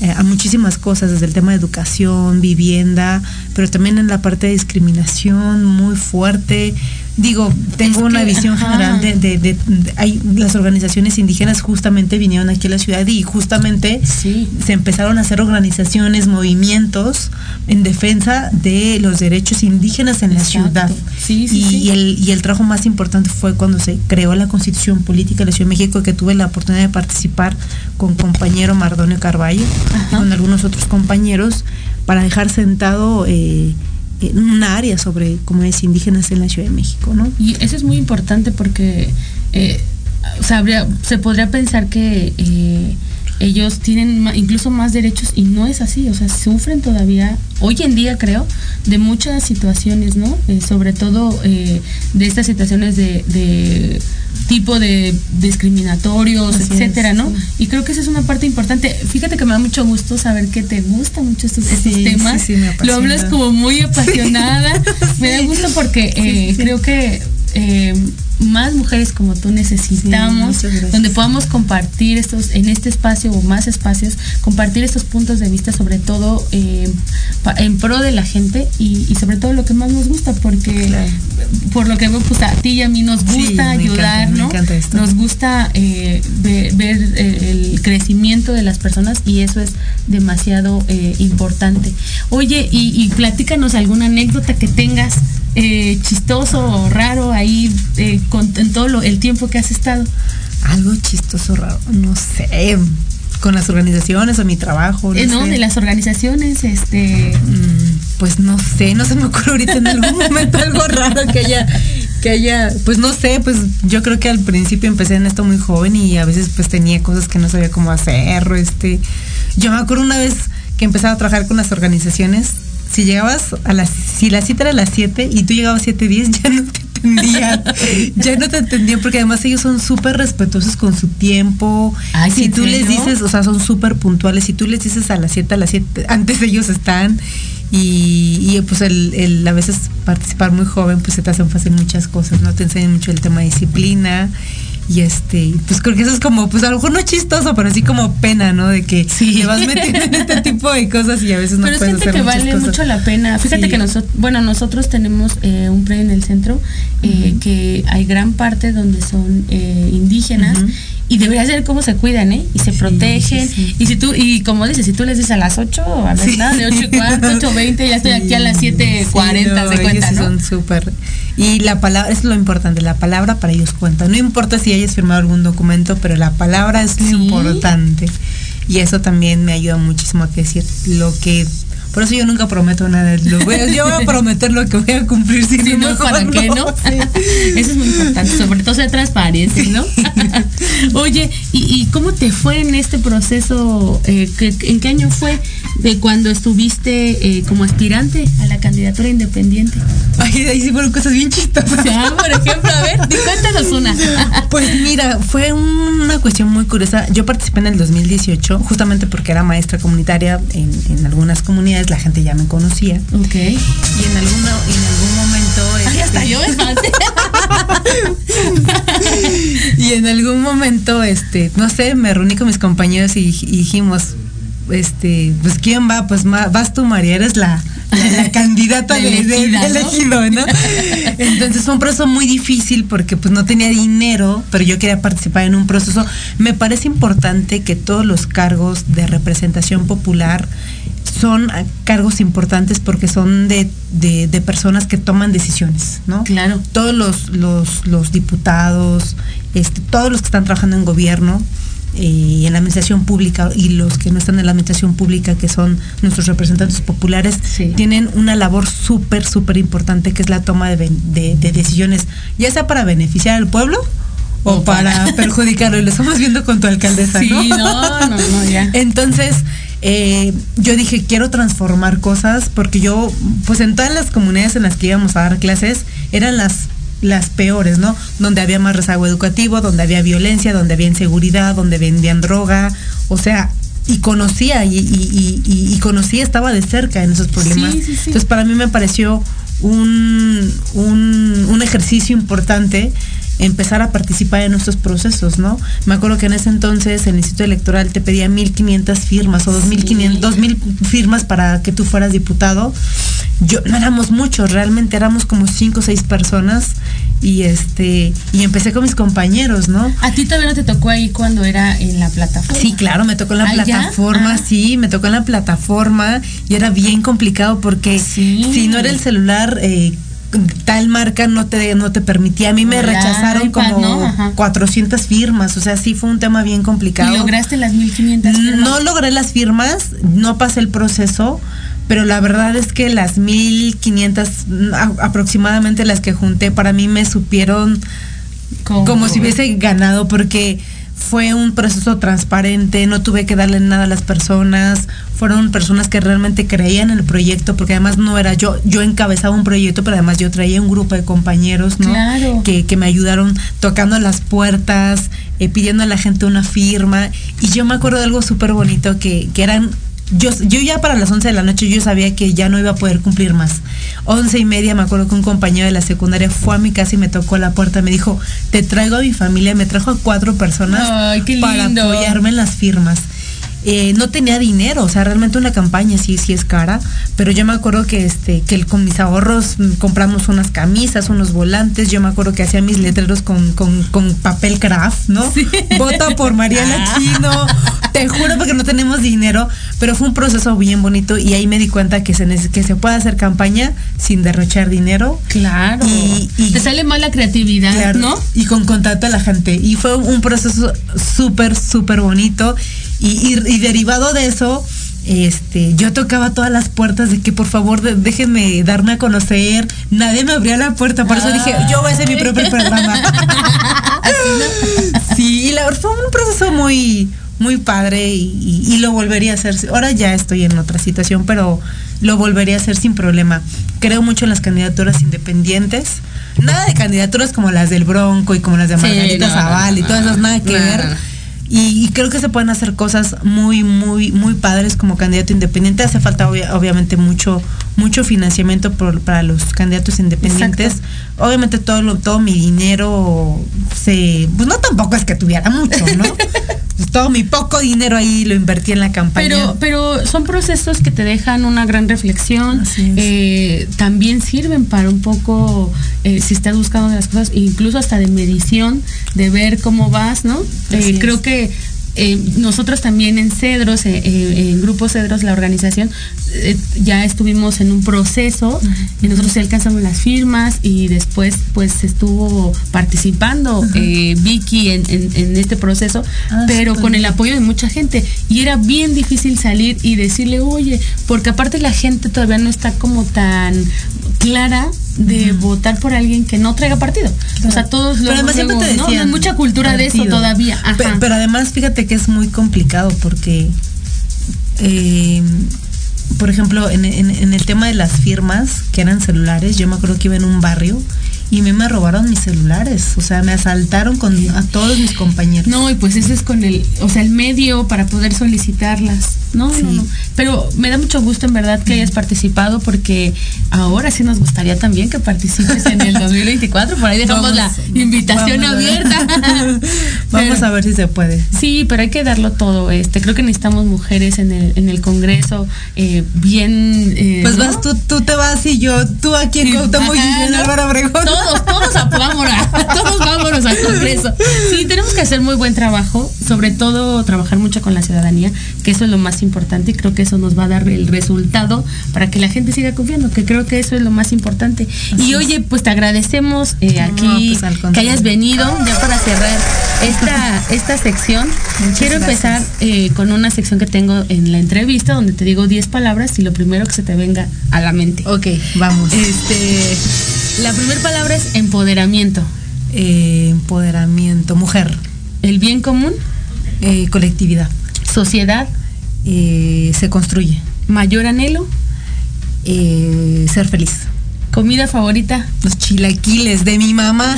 E: Eh, a muchísimas cosas, desde el tema de educación, vivienda, pero también en la parte de discriminación muy fuerte. Digo, tengo una visión general de, hay, las organizaciones indígenas justamente vinieron aquí a la ciudad y justamente se empezaron a hacer organizaciones, movimientos en defensa de los derechos indígenas en la ciudad. y, El, y el trabajo más importante fue cuando se creó la constitución política de la Ciudad de México, que tuve la oportunidad de participar con compañero Mardonio Carballo, con algunos otros compañeros, para dejar sentado... Eh, una área sobre comunidades indígenas en la Ciudad de México, ¿no?
C: Y eso es muy importante porque eh, se podría pensar que eh, ellos tienen incluso más derechos y no es así, o sea, sufren todavía, hoy en día creo, de muchas situaciones, ¿no? Eh, sobre todo de estas situaciones de tipo de discriminatorios, etcétera, ¿no? Y creo que esa es una parte importante. Fíjate que me da mucho gusto saber que te gustan mucho estos, temas. Lo hablas como muy apasionada. me da gusto porque eh, creo que eh, más mujeres como tú necesitamos, donde podamos compartir estos, en este espacio o más espacios, compartir estos puntos de vista, sobre todo eh, en pro de la gente y, sobre todo lo que más nos gusta, porque por lo que veo, pues a ti y a mí nos gusta ayudar, ¿no? Nos gusta eh, ver, el crecimiento de las personas y eso es demasiado eh, importante. Oye, y, y platícanos alguna anécdota que tengas eh, chistoso o raro ahí eh, con, en todo el tiempo que has estado?
E: Algo chistoso, raro, no sé. Con las organizaciones o mi trabajo.
C: No, eh, de las organizaciones, este.
E: Mm, pues no sé, no se me ocurre ahorita en algún momento algo raro que haya, que haya, pues no sé, pues yo creo que al principio empecé en esto muy joven y a veces pues tenía cosas que no sabía cómo hacer, este. Yo me acuerdo una vez que empezaba a trabajar con las organizaciones, si llegabas a las, si la cita era a las 7 y tú llegabas a 7.10, ya no te entendían. ya no te entendían porque además ellos son súper respetuosos con su tiempo. si tú les dices, o sea, son súper puntuales. Si tú les dices a las 7, a las 7, antes ellos están. Y, y pues el, el, a veces participar muy joven, pues se te hacen fácil muchas cosas, ¿no? Te enseñan mucho el tema de disciplina y este, pues creo que eso es como, pues a lo mejor no es chistoso, pero así como pena, ¿no? De que sí. te vas metiendo en este tipo de cosas y a veces no pero puedes hacer que
C: vale mucho la pena. Fíjate que nosotros, bueno, nosotros tenemos eh, un pre en el centro, eh, que hay gran parte donde son eh, indígenas y debería ser cómo se cuidan, ¿eh? Y se protegen. Y si tú, y como dices, si tú les dices a las 8, a ver, nada, de 8 y cuarto, 8 20, ya estoy aquí a las 7.40, se cuenta, ¿no?
E: Son súper. Y la palabra, es lo importante, la palabra para ellos cuenta. No importa si hayas firmado algún documento, pero la palabra es lo importante. Y eso también me ayuda muchísimo a decir lo que por eso yo nunca prometo nada. Lo voy a, yo voy a prometer lo que voy a cumplir. Si, no,
C: ¿para qué no? Eso es muy importante, sobre todo ser transparente, ¿no? Oye, ¿y, cómo te fue en este proceso? Eh, ¿En qué año fue? De cuando estuviste eh, como aspirante a la candidatura independiente.
E: Ay, ahí sí fueron cosas bien chistosas.
C: Ya, por ejemplo, a ver, cuéntanos una.
E: Pues mira, fue una cuestión muy curiosa. Yo participé en el 2018, justamente porque era maestra comunitaria en, en algunas comunidades, la gente ya me conocía.
C: Ok.
E: Y en, alguna, en algún momento...
C: Ay, hasta
E: este,
C: yo me
E: y en algún momento, este, no sé, me reuní con mis compañeros y, y dijimos, este, pues quién va, pues ma- vas tú, María, eres la, la, la candidata de, elegido, ¿no? Entonces fue un proceso muy difícil porque pues no tenía dinero, pero yo quería participar en un proceso. Me parece importante que todos los cargos de representación popular son ah, cargos importantes porque son de, de- de personas que toman decisiones, ¿no?
C: Claro.
E: Todos los, los, los diputados, este, todos los que están trabajando en gobierno y en la administración pública y los que no están en la administración pública, que son nuestros representantes populares,
C: Sí.
E: tienen una labor súper, súper importante que es la toma de, de- de decisiones, ya sea para beneficiar al pueblo o,
C: O
E: para,
C: para-
E: perjudicarlo. Y lo estamos viendo con tu alcaldesa,
C: Sí,
E: ¿no?
C: no, no, no, ya.
E: Entonces, eh, yo dije, quiero transformar cosas porque yo, pues en todas las comunidades en las que íbamos a dar clases, eran las las peores, ¿no? Donde había más rezago educativo, donde había violencia, donde había inseguridad, donde vendían droga, o sea, y conocía y, y, y, y- conocía, estaba de cerca en esos problemas.
C: Sí, sí, sí.
E: Entonces, para mí me pareció un, un, un ejercicio importante empezar a participar en estos procesos, ¿no? Me acuerdo que en ese entonces el Instituto Electoral te pedía 1.500 firmas o 2.500, 2.000 firmas para que tú fueras diputado. Yo no éramos muchos, realmente éramos como cinco o seis personas y este y empecé con mis compañeros, ¿no?
C: A ti todavía no te tocó ahí cuando era en la plataforma.
E: Sí, claro, me tocó en la
C: ¿Ah,
E: plataforma,
C: Ah.
E: sí, me tocó en la plataforma y era bien complicado porque
C: Sí.
E: si no era el celular, eh, tal marca no te, no te permitía. A mí me rechazaron
C: iPad,
E: como
C: ¿no? Ajá.
E: 400 firmas, o sea, sí fue un tema bien complicado.
C: ¿Y lograste las 1500 firmas?
E: No logré las firmas, no pasé el proceso, pero la verdad es que las 1500 a- aproximadamente las que junté para mí me supieron
C: Como-
E: como si hubiese ganado porque fue un proceso transparente, no tuve que darle nada a las personas, fueron personas que realmente creían en el proyecto, porque además no era yo, yo encabezaba un proyecto, pero además yo traía un grupo de compañeros, ¿no?
C: Claro.
E: Que, que me ayudaron tocando las puertas, eh, pidiendo a la gente una firma, y yo me acuerdo de algo súper bonito que, que eran yo, yo ya para las 11 de la noche yo sabía que ya no iba a poder cumplir más. 11 y media me acuerdo que un compañero de la secundaria fue a mi casa y me tocó la puerta. Me dijo, te traigo a mi familia. Me trajo a cuatro personas
C: Ay,
E: para apoyarme en las firmas. Eh, no tenía dinero, o sea, realmente una campaña sí, sí es cara, pero yo me acuerdo que este, que el- con mis ahorros mm, compramos unas camisas, unos volantes, yo me acuerdo que hacía mis letreros con, con, con papel craft, ¿no? Vota por Mariana Chino, te juro porque no tenemos dinero, pero fue un proceso bien bonito y ahí me di cuenta que se, que se puede hacer campaña sin derrochar dinero.
C: Claro.
E: Y- y-
C: te sale mal la creatividad,
E: Claro,
C: ¿no?
E: Y con contacto a la gente. Y fue un proceso súper, súper bonito. Y, y- y derivado de eso, este, yo tocaba todas las puertas de que por favor de- déjenme darme a conocer. Nadie me abría la puerta. Por eso dije, yo voy a hacer mi propio programa. sí, y la verdad fue un proceso muy, muy padre y, y- y lo volvería a hacer. Ahora ya estoy en otra situación, pero lo volvería a hacer sin problema. Creo mucho en las candidaturas independientes. Nada de candidaturas como las del Bronco y como las de
C: Sí,
E: Margarita
C: no,
E: Zaval y todas esas, nada que ver. Y, y creo que se pueden hacer cosas muy, muy, muy padres como candidato independiente. Hace falta obvia- obviamente mucho, mucho financiamiento por- para los candidatos independientes. Obviamente todo lo, todo mi dinero se, pues no tampoco es que tuviera mucho, ¿no? Pues todo mi poco dinero ahí lo invertí en la campaña.
C: Pero, pero son procesos que te dejan una gran reflexión. Eh, también sirven para un poco, eh, si estás buscando las cosas, incluso hasta de medición, de ver cómo vas, ¿no? Eh, creo que eh, nosotros también en Cedros, eh, eh, en Grupo Cedros, la organización, ya estuvimos en un proceso, y nosotros alcanzamos las firmas y después pues estuvo participando Vicky en, en- en este proceso,
E: Ah,
C: pero con el apoyo de mucha gente. Y era bien difícil salir y decirle, oye, porque aparte la gente todavía no está como tan clara de votar por alguien que no traiga partido. O sea, todos
E: Pero
C: luego,
E: además siempre te
C: ¿no?
E: decían
C: Hay mucha cultura de eso todavía. Ajá.
E: Pe- Pero, además, fíjate que es muy complicado porque eh, por ejemplo, en, en, el tema de las firmas que eran celulares, yo me acuerdo que iba en un barrio y me, me robaron mis celulares, o sea, me asaltaron con a todos mis compañeros.
C: No, y pues ese es con el, o sea, el medio para poder solicitarlas. No, no, no. Pero me da mucho gusto en verdad que hayas participado porque ahora sí nos gustaría también que participes en el 2024. Por ahí dejamos la invitación abierta.
E: vamos a ver si se puede.
C: Sí, pero hay que darlo todo. Este, creo que necesitamos mujeres en el, en el Congreso eh, bien.
E: Eh, pues vas tú, tú te vas y yo, tú aquí en Cuauhtémoc y en Álvaro Obregón.
C: Todos, todos vámonos, todos vámonos al Congreso. Sí, tenemos que hacer muy buen trabajo, sobre todo trabajar mucho con la ciudadanía, que eso es lo más importante y creo que eso nos va a dar el resultado para que la gente siga confiando, que creo que eso es lo más importante. y oye, pues te agradecemos eh, aquí pues, que hayas venido ya para cerrar esta, esta sección. Quiero empezar eh, con una sección que tengo en la entrevista donde te digo 10 palabras y lo primero que se te venga a la mente.
E: Ok, vamos.
C: Este, la primera palabra empoderamiento.
E: Eh, empoderamiento, mujer.
C: El bien común.
E: colectividad.
C: Sociedad.
E: Eh, se construye.
C: Mayor anhelo.
E: Eh, ser feliz.
C: Comida favorita.
E: Los chilaquiles de mi mamá.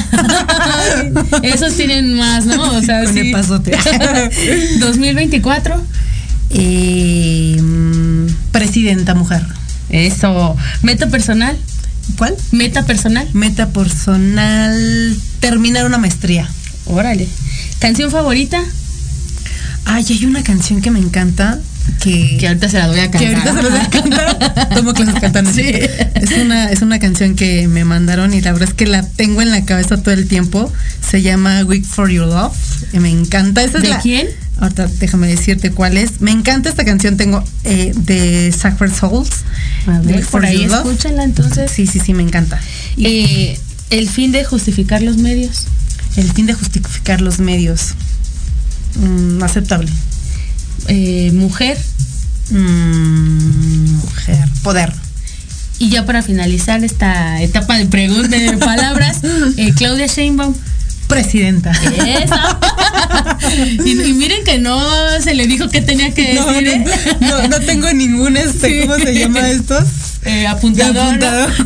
C: Esos tienen más, ¿no? O sea,
E: Con el pasote.
C: 2024.
E: Eh, presidenta mujer.
C: Eso. Meta personal.
E: ¿Cuál?
C: Meta personal.
E: Meta personal. Terminar una maestría.
C: Órale. ¿Canción favorita?
E: Ay, hay una canción que me encanta que,
C: ahorita se la voy a cantar.
E: Que ahorita se la voy a cantar. Tomo clases cantando. Sí. Es una, es una canción que me mandaron y la verdad es que la tengo en la cabeza todo el tiempo. Se llama Week for Your Love. Y me encanta.
C: Esa ¿De quién?
E: Ahorita déjame decirte cuál es. Me encanta esta canción. Tengo eh, de Sacred Souls.
C: A ver, por ahí escúchala entonces.
E: Sí, sí, sí, me encanta.
C: Eh, el fin de justificar los medios.
E: El fin de justificar los medios. Mm, aceptable.
C: Eh, mujer.
E: Mm, mujer. Poder.
C: Y ya para finalizar esta etapa de preguntas de palabras, eh, Claudia Sheinbaum.
E: Presidenta.
C: y, miren que no se le dijo que tenía que decir.
E: ¿eh? No, no, tengo ningún este, ¿cómo se llama estos?
C: Eh, apuntador.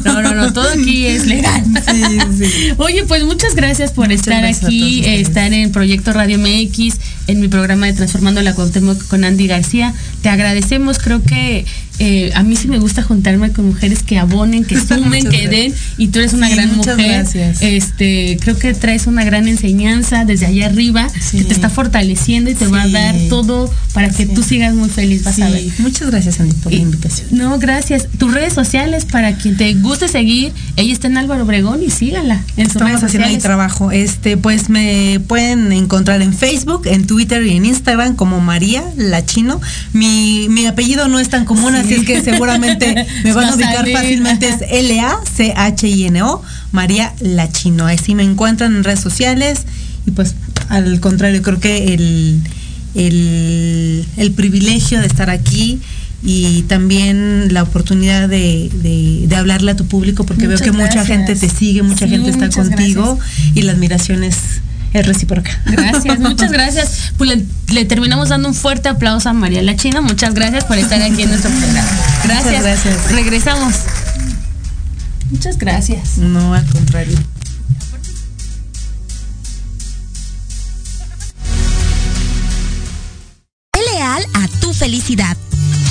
C: ¿no? ¿no? no, todo aquí es legal. Sí, sí. Oye, pues muchas gracias por estar aquí, estar en Proyecto Radio MX, en mi programa de Transformando la Cuauhtémoc con Andy García. Te agradecemos, creo que eh, a mí sí me gusta juntarme con mujeres que abonen, que sumen, que den, y tú eres una gran mujer. Gracias. Este, creo que traes una gran enseñanza desde allá arriba, que te está fortaleciendo y te va a dar todo para que tú sigas muy feliz, vas a ver.
E: Muchas gracias, Andy, por la invitación.
C: No, gracias. Tus redes sociales, para quien te guste seguir, ella está en Álvaro Obregón y síganla. En
E: Estamos haciendo mi trabajo. Este, pues me pueden encontrar en Facebook, en Twitter y en Instagram como María Lachino. Mi, mi apellido no es tan común, así es que seguramente me van a ubicar fácilmente. Es L-A-C-H-I-N-O, María Lachino. Así me encuentran en redes sociales y pues al contrario, creo que el, el, privilegio de estar aquí y también la oportunidad de, hablarle a tu público porque veo que mucha gente te sigue, mucha gente está contigo y la admiración es es recíproca.
C: Gracias, muchas gracias. Pues le, terminamos dando un fuerte aplauso a María La China. Muchas gracias por estar aquí en nuestro programa. Gracias. gracias. Regresamos. Muchas gracias.
E: No, al contrario.
F: leal a tu felicidad.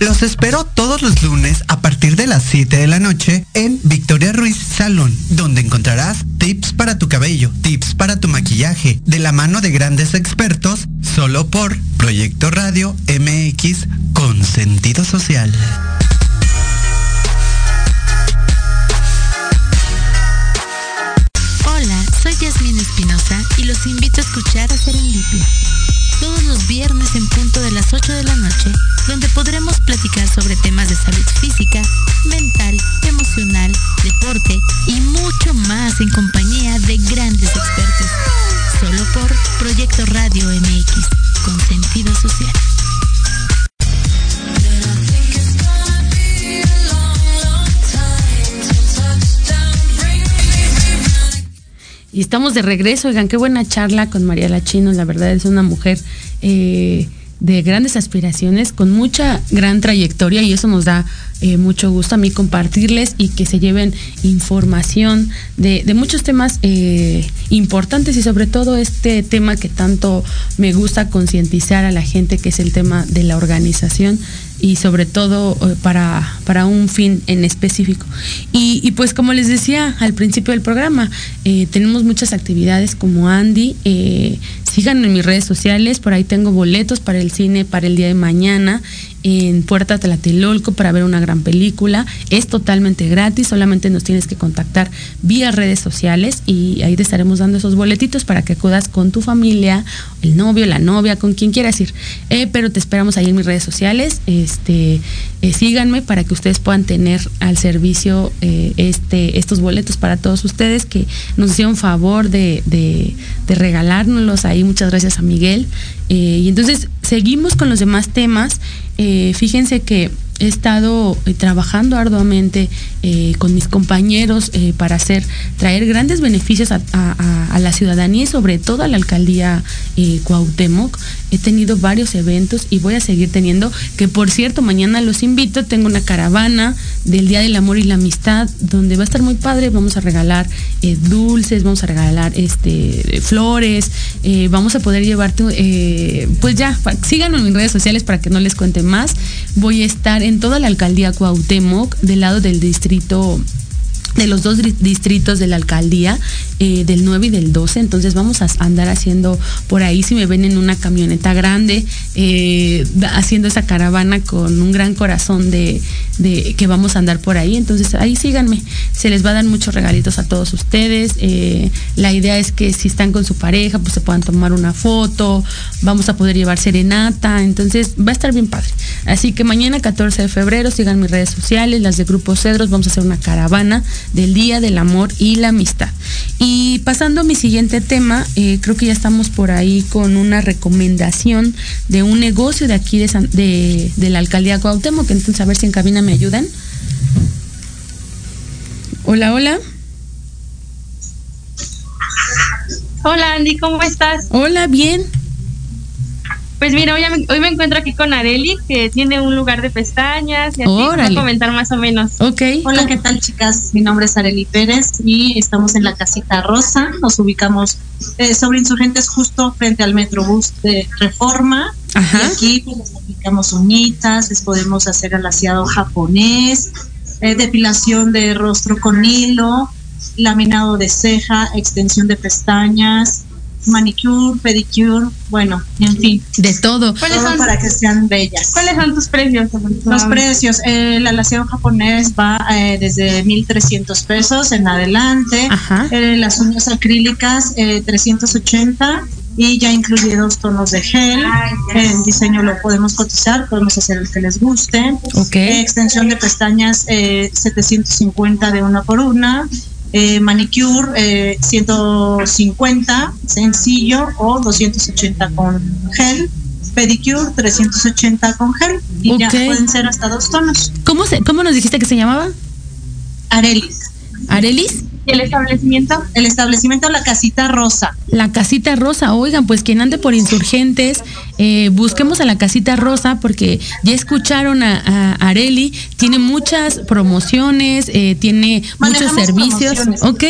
G: Los espero todos los lunes a partir de las 7 de la noche en Victoria Ruiz Salón, donde encontrarás tips para tu cabello, tips para tu maquillaje, de la mano de grandes expertos, solo por Proyecto Radio MX con sentido social.
H: Hola, soy Yasmin Espinosa y los invito a escuchar a Serendipia todos los viernes en punto de las 8 de la noche, donde podremos platicar sobre temas de salud física, mental, emocional, deporte y mucho más en compañía de grandes expertos. Solo por Proyecto Radio MX, con sentido social.
C: Y estamos de regreso, oigan, qué buena charla con María Lachino, la verdad es una mujer eh, de grandes aspiraciones, con mucha gran trayectoria y eso nos da eh, mucho gusto a mí compartirles y que se lleven información de, muchos temas eh, importantes y sobre todo este tema que tanto me gusta concientizar a la gente, que es el tema de la organización y sobre todo eh, para, para un fin en específico. Y, pues como les decía al principio del programa, eh, tenemos muchas actividades como Andy. Eh, síganme en mis redes sociales, por ahí tengo boletos para el cine para el día de mañana en Puerta Tlatelolco para ver una gran película. Es totalmente gratis, solamente nos tienes que contactar vía redes sociales y ahí te estaremos dando esos boletitos para que acudas con tu familia, el novio, la novia, con quien quieras ir. Eh, pero te esperamos ahí en mis redes sociales. Este, eh, síganme para que ustedes puedan tener al servicio eh, este, estos boletos para todos ustedes que nos hicieron favor de, de, de regalárnoslos ahí. Muchas gracias a Miguel. y entonces seguimos con los demás temas. Eh, fíjense que he estado eh, trabajando arduamente eh, con mis compañeros para hacer, traer grandes beneficios a, la ciudadanía y sobre todo a la alcaldía Cuauhtémoc. He tenido varios eventos y voy a seguir teniendo, que por cierto, mañana los invito, tengo una caravana del Día del Amor y la Amistad, donde va a estar muy padre, vamos a regalar dulces, vamos a regalar este, flores, vamos a poder llevarte, pues ya, síganme en mis redes sociales para que no les cuente más. Voy a estar en toda la alcaldía Cuauhtémoc, del lado del distrito de los dos distritos de la alcaldía, eh, del 9 y del 12. Entonces vamos a andar haciendo por ahí, si me ven en una camioneta grande, eh, haciendo esa caravana con un gran corazón de, que vamos a andar por ahí. Entonces ahí síganme, se les va a dar muchos regalitos a todos ustedes. Eh, la idea es que si están con su pareja, pues se puedan tomar una foto, vamos a poder llevar serenata. Entonces va a estar bien padre. Así que mañana 14 de febrero sigan mis redes sociales, las de Grupo Cedros, vamos a hacer una caravana del Día del Amor y la Amistad. Y pasando a mi siguiente tema, eh, creo que ya estamos por ahí con una recomendación de un negocio de aquí de, de, la alcaldía Cuauhtémoc, que entonces a ver si en cabina me ayudan. Hola, hola.
I: Hola Andy, ¿cómo estás?
C: Hola, bien.
I: Pues mira, hoy me, encuentro aquí con Areli, que tiene un lugar de pestañas y así voy a comentar más o menos.
C: Ok.
J: Hola, ¿qué tal chicas? Mi nombre es Areli Pérez y estamos en la casita rosa. Nos ubicamos eh, sobre insurgentes justo frente al Metrobús de Reforma. Ajá. Y aquí pues, les aplicamos uñitas, les podemos hacer alaciado japonés, eh, depilación de rostro con hilo, laminado de ceja, extensión de pestañas, manicure, pedicure, bueno, en fin.
C: De todo.
J: ¿Cuáles son? Para que sean bellas.
I: ¿Cuáles son tus precios?
J: Los precios, el alaciado japonés va eh, desde 1.300 pesos en adelante. Eh, las uñas acrílicas, eh, 380 y ya incluye dos tonos de gel. El diseño lo podemos cotizar, podemos hacer el que les guste.
C: Okay.
J: extensión de pestañas, 750 de una por una eh, manicure eh, 150 sencillo o 280 con gel, pedicure 380 con gel y ya pueden ser hasta dos tonos.
C: ¿Cómo, se, ¿Cómo nos dijiste que se llamaba?
J: Arelis.
C: ¿Arelis?
I: El establecimiento?
J: El establecimiento La Casita Rosa.
C: La Casita Rosa, oigan, pues quien ande por insurgentes, eh, busquemos a la Casita Rosa porque ya escucharon a, Areli, tiene muchas promociones, eh, tiene muchos servicios. Ok,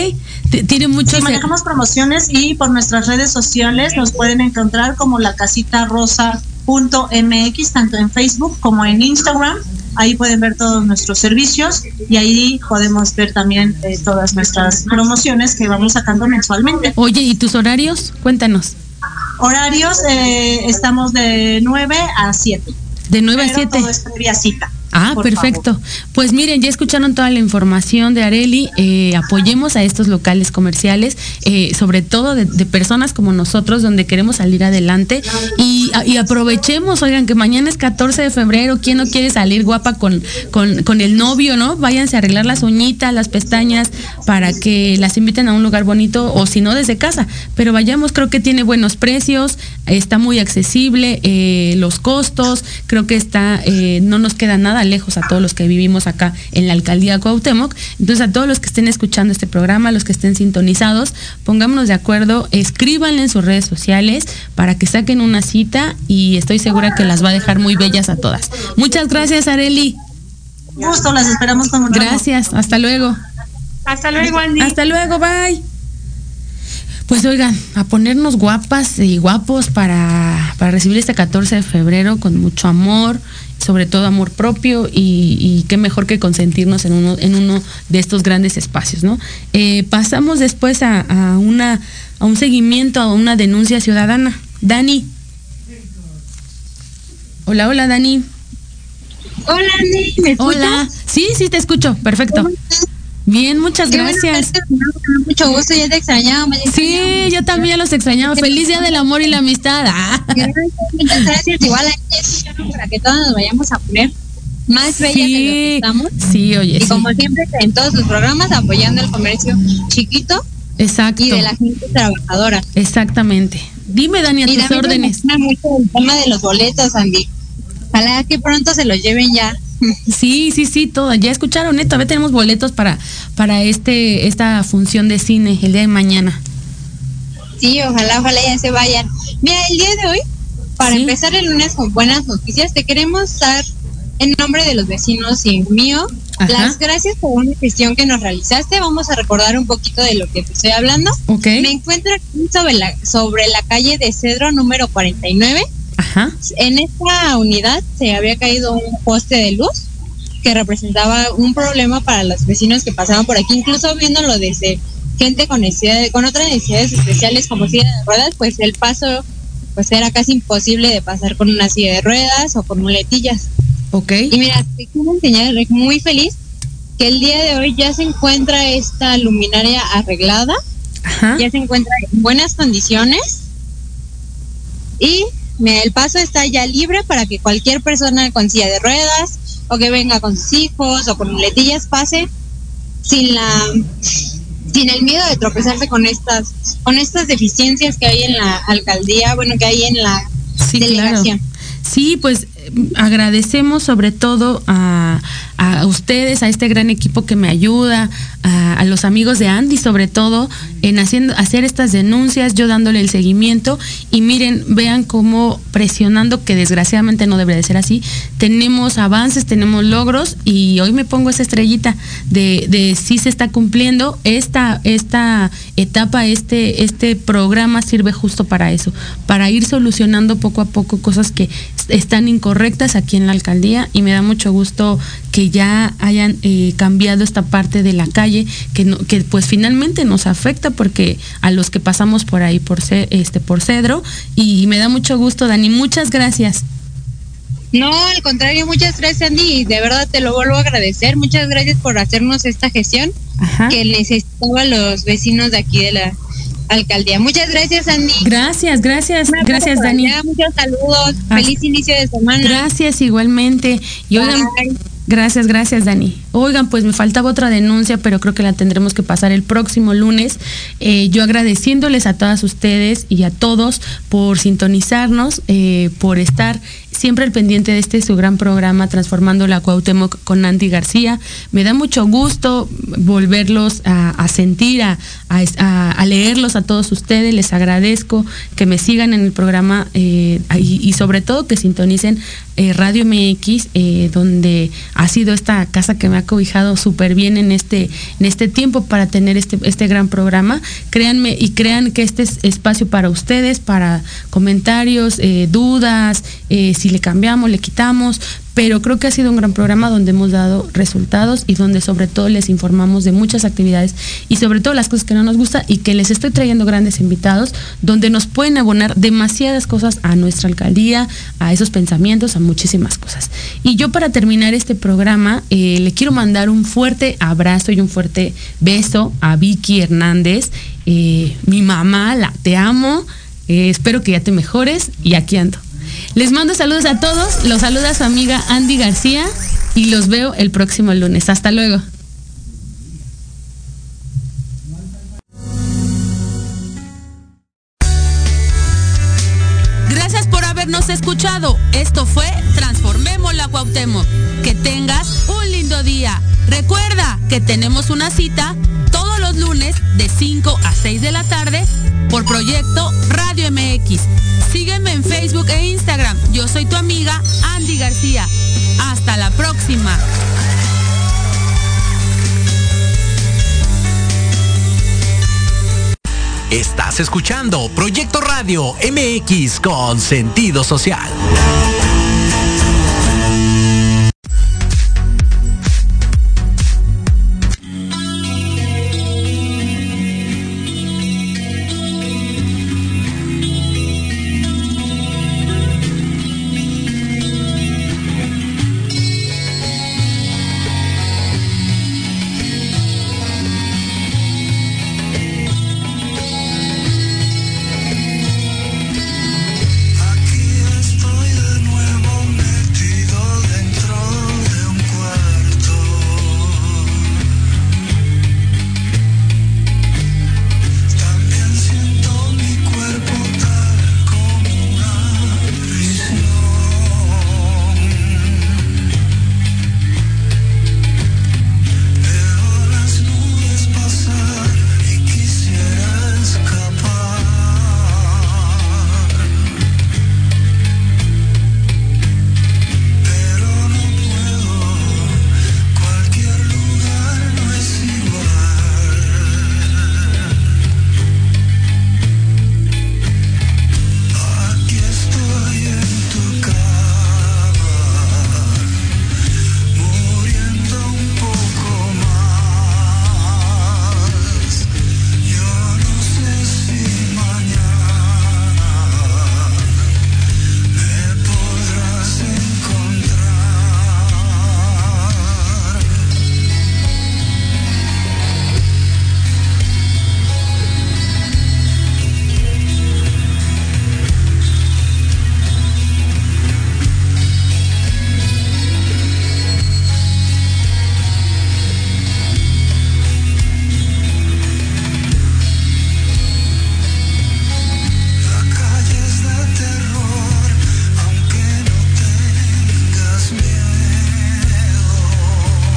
C: tiene muchos. Sí,
J: manejamos promociones y por nuestras redes sociales nos pueden encontrar como La Casita Rosa .mx tanto en Facebook como en Instagram. Ahí pueden ver todos nuestros servicios y ahí podemos ver también eh, todas nuestras promociones que vamos sacando mensualmente.
C: Oye, ¿y tus horarios? Cuéntanos.
J: Horarios, eh, estamos de 9 a 7.
C: De 9 a 7.
J: Todo es previa cita.
C: Ah, perfecto. Pues miren, ya escucharon toda la información de Areli. Eh, apoyemos a estos locales comerciales, eh, sobre todo de, personas como nosotros, donde queremos salir adelante. Y, aprovechemos, oigan, que mañana es 14 de febrero. ¿Quién no quiere salir guapa con, con, el novio, no? Váyanse a arreglar las uñitas, las pestañas, para que las inviten a un lugar bonito, o si no, desde casa. Pero vayamos, creo que tiene buenos precios, está muy accesible, eh, los costos, creo que está, no nos queda nada lejos a todos los que vivimos acá en la alcaldía Cuauhtémoc. Entonces, a todos los que estén escuchando este programa, los que estén sintonizados, pongámonos de acuerdo, escríbanle en sus redes sociales para que saquen una cita y estoy segura que las va a dejar muy bellas a todas. Muchas gracias, Areli.
J: Gusto, las esperamos con
C: mucho Gracias, hasta luego.
I: Hasta luego, Andy.
C: Hasta luego, bye. Pues oigan, a ponernos guapas y guapos para, para recibir este 14 de febrero con mucho amor, sobre todo amor propio y, qué mejor que consentirnos en uno, en uno de estos grandes espacios, ¿no? Eh, pasamos después a, una, a un seguimiento, a una denuncia ciudadana. Dani. Hola, hola, Dani.
K: Hola, Dani,
C: Hola, sí, sí, te escucho, perfecto. Bien, muchas gracias.
K: mucho gusto, ya te extrañaba.
C: Sí, yo también los extrañaba. Feliz día del amor y la amistad.
K: Ah. Muchas gracias. Igual para que todos nos vayamos a poner más bellas de lo que estamos.
C: Sí, oye.
K: Y como siempre, en todos sus programas, apoyando el comercio chiquito.
C: Exacto.
K: Y de la gente trabajadora.
C: Exactamente. Dime, Dani, a tus órdenes.
K: Me mucho el tema de los boletos, Andy. Ojalá que pronto se los lleven ya
C: Sí, sí, sí, todo. Ya escucharon, esto. Todavía tenemos boletos para, para este, esta función de cine el día de mañana.
K: Sí, ojalá, ojalá ya se vayan. Mira, el día de hoy, para empezar el lunes con buenas noticias, te queremos dar en nombre de los vecinos y mío las gracias por una gestión que nos realizaste. Vamos a recordar un poquito de lo que te estoy hablando. Me encuentro aquí sobre la, sobre la calle de Cedro número 49 en esta unidad se había caído un poste de luz que representaba un problema para los vecinos que pasaban por aquí, incluso viéndolo desde gente con necesidades, con otras necesidades especiales como silla de ruedas, pues el paso pues era casi imposible de pasar con una silla de ruedas o con muletillas.
C: Ok.
K: Y mira, te quiero enseñar, muy feliz que el día de hoy ya se encuentra esta luminaria arreglada, ya se encuentra en buenas condiciones y el paso está ya libre para que cualquier persona con silla de ruedas o que venga con sus hijos o con muletillas pase sin la sin el miedo de tropezarse con estas con estas deficiencias que hay en la alcaldía, bueno, que hay en la delegación.
C: Sí, pues agradecemos sobre todo a, a, ustedes, a este gran equipo que me ayuda, a, los amigos de Andy sobre todo, en haciendo, hacer estas denuncias, yo dándole el seguimiento. Y miren, vean cómo presionando, que desgraciadamente no debería de ser así, tenemos avances, tenemos logros y hoy me pongo esa estrellita de, de si se está cumpliendo, esta, esta etapa, este, este programa sirve justo para eso, para ir solucionando poco a poco cosas que están incorrectas aquí en la alcaldía y me da mucho gusto que ya hayan eh, cambiado esta parte de la calle que, no, que pues finalmente nos afecta porque a los que pasamos por ahí por, este, por Cedro y me da mucho gusto Dani, muchas gracias.
K: No, al contrario, muchas gracias Andy, de verdad te lo vuelvo a agradecer, muchas gracias por hacernos esta gestión que necesitaban los vecinos de aquí de la alcaldía. Muchas gracias, Andy.
C: Gracias, gracias, gracias, Dani.
K: muchos saludos. Feliz inicio de semana.
C: Gracias, igualmente. Y oigan, gracias, gracias, Dani. Oigan, pues me faltaba otra denuncia, pero creo que la tendremos que pasar el próximo lunes. Eh, yo agradeciéndoles a todas ustedes y a todos por sintonizarnos, eh, por estar siempre al pendiente de este su gran programa Transformando la Cuauhtémoc con Andy García. Me da mucho gusto volverlos a, sentir, a, a, leerlos a todos ustedes. Les agradezco que me sigan en el programa eh, y, sobre todo que sintonicen eh, Radio MX, eh, donde ha sido esta casa que me ha cobijado súper bien en este, en este tiempo para tener este, este gran programa. Créanme y crean que este es espacio para ustedes, para comentarios, dudas, si le cambiamos, le quitamos, pero creo que ha sido un gran programa donde hemos dado resultados y donde sobre todo les informamos de muchas actividades y sobre todo las cosas que no nos gusta y que les estoy trayendo grandes invitados donde nos pueden abonar demasiadas cosas a nuestra alcaldía, a esos pensamientos, a muchísimas cosas. Y yo para terminar este programa eh, le quiero mandar un fuerte abrazo y un fuerte beso a Vicky Hernández, eh, mi mamá, la te amo, eh, espero que ya te mejores y aquí ando. Les mando saludos a todos, los saluda su amiga Andy García y los veo el próximo lunes. Hasta luego. Gracias por habernos escuchado. Esto fue Transformemos la Cuauhtémoc. Que tenemos una cita todos los lunes de 5 a 6 de la tarde por proyecto Radio MX. Sígueme en Facebook e Instagram. Yo soy tu amiga Andy García. Hasta la próxima.
A: Estás escuchando Proyecto Radio MX con sentido social.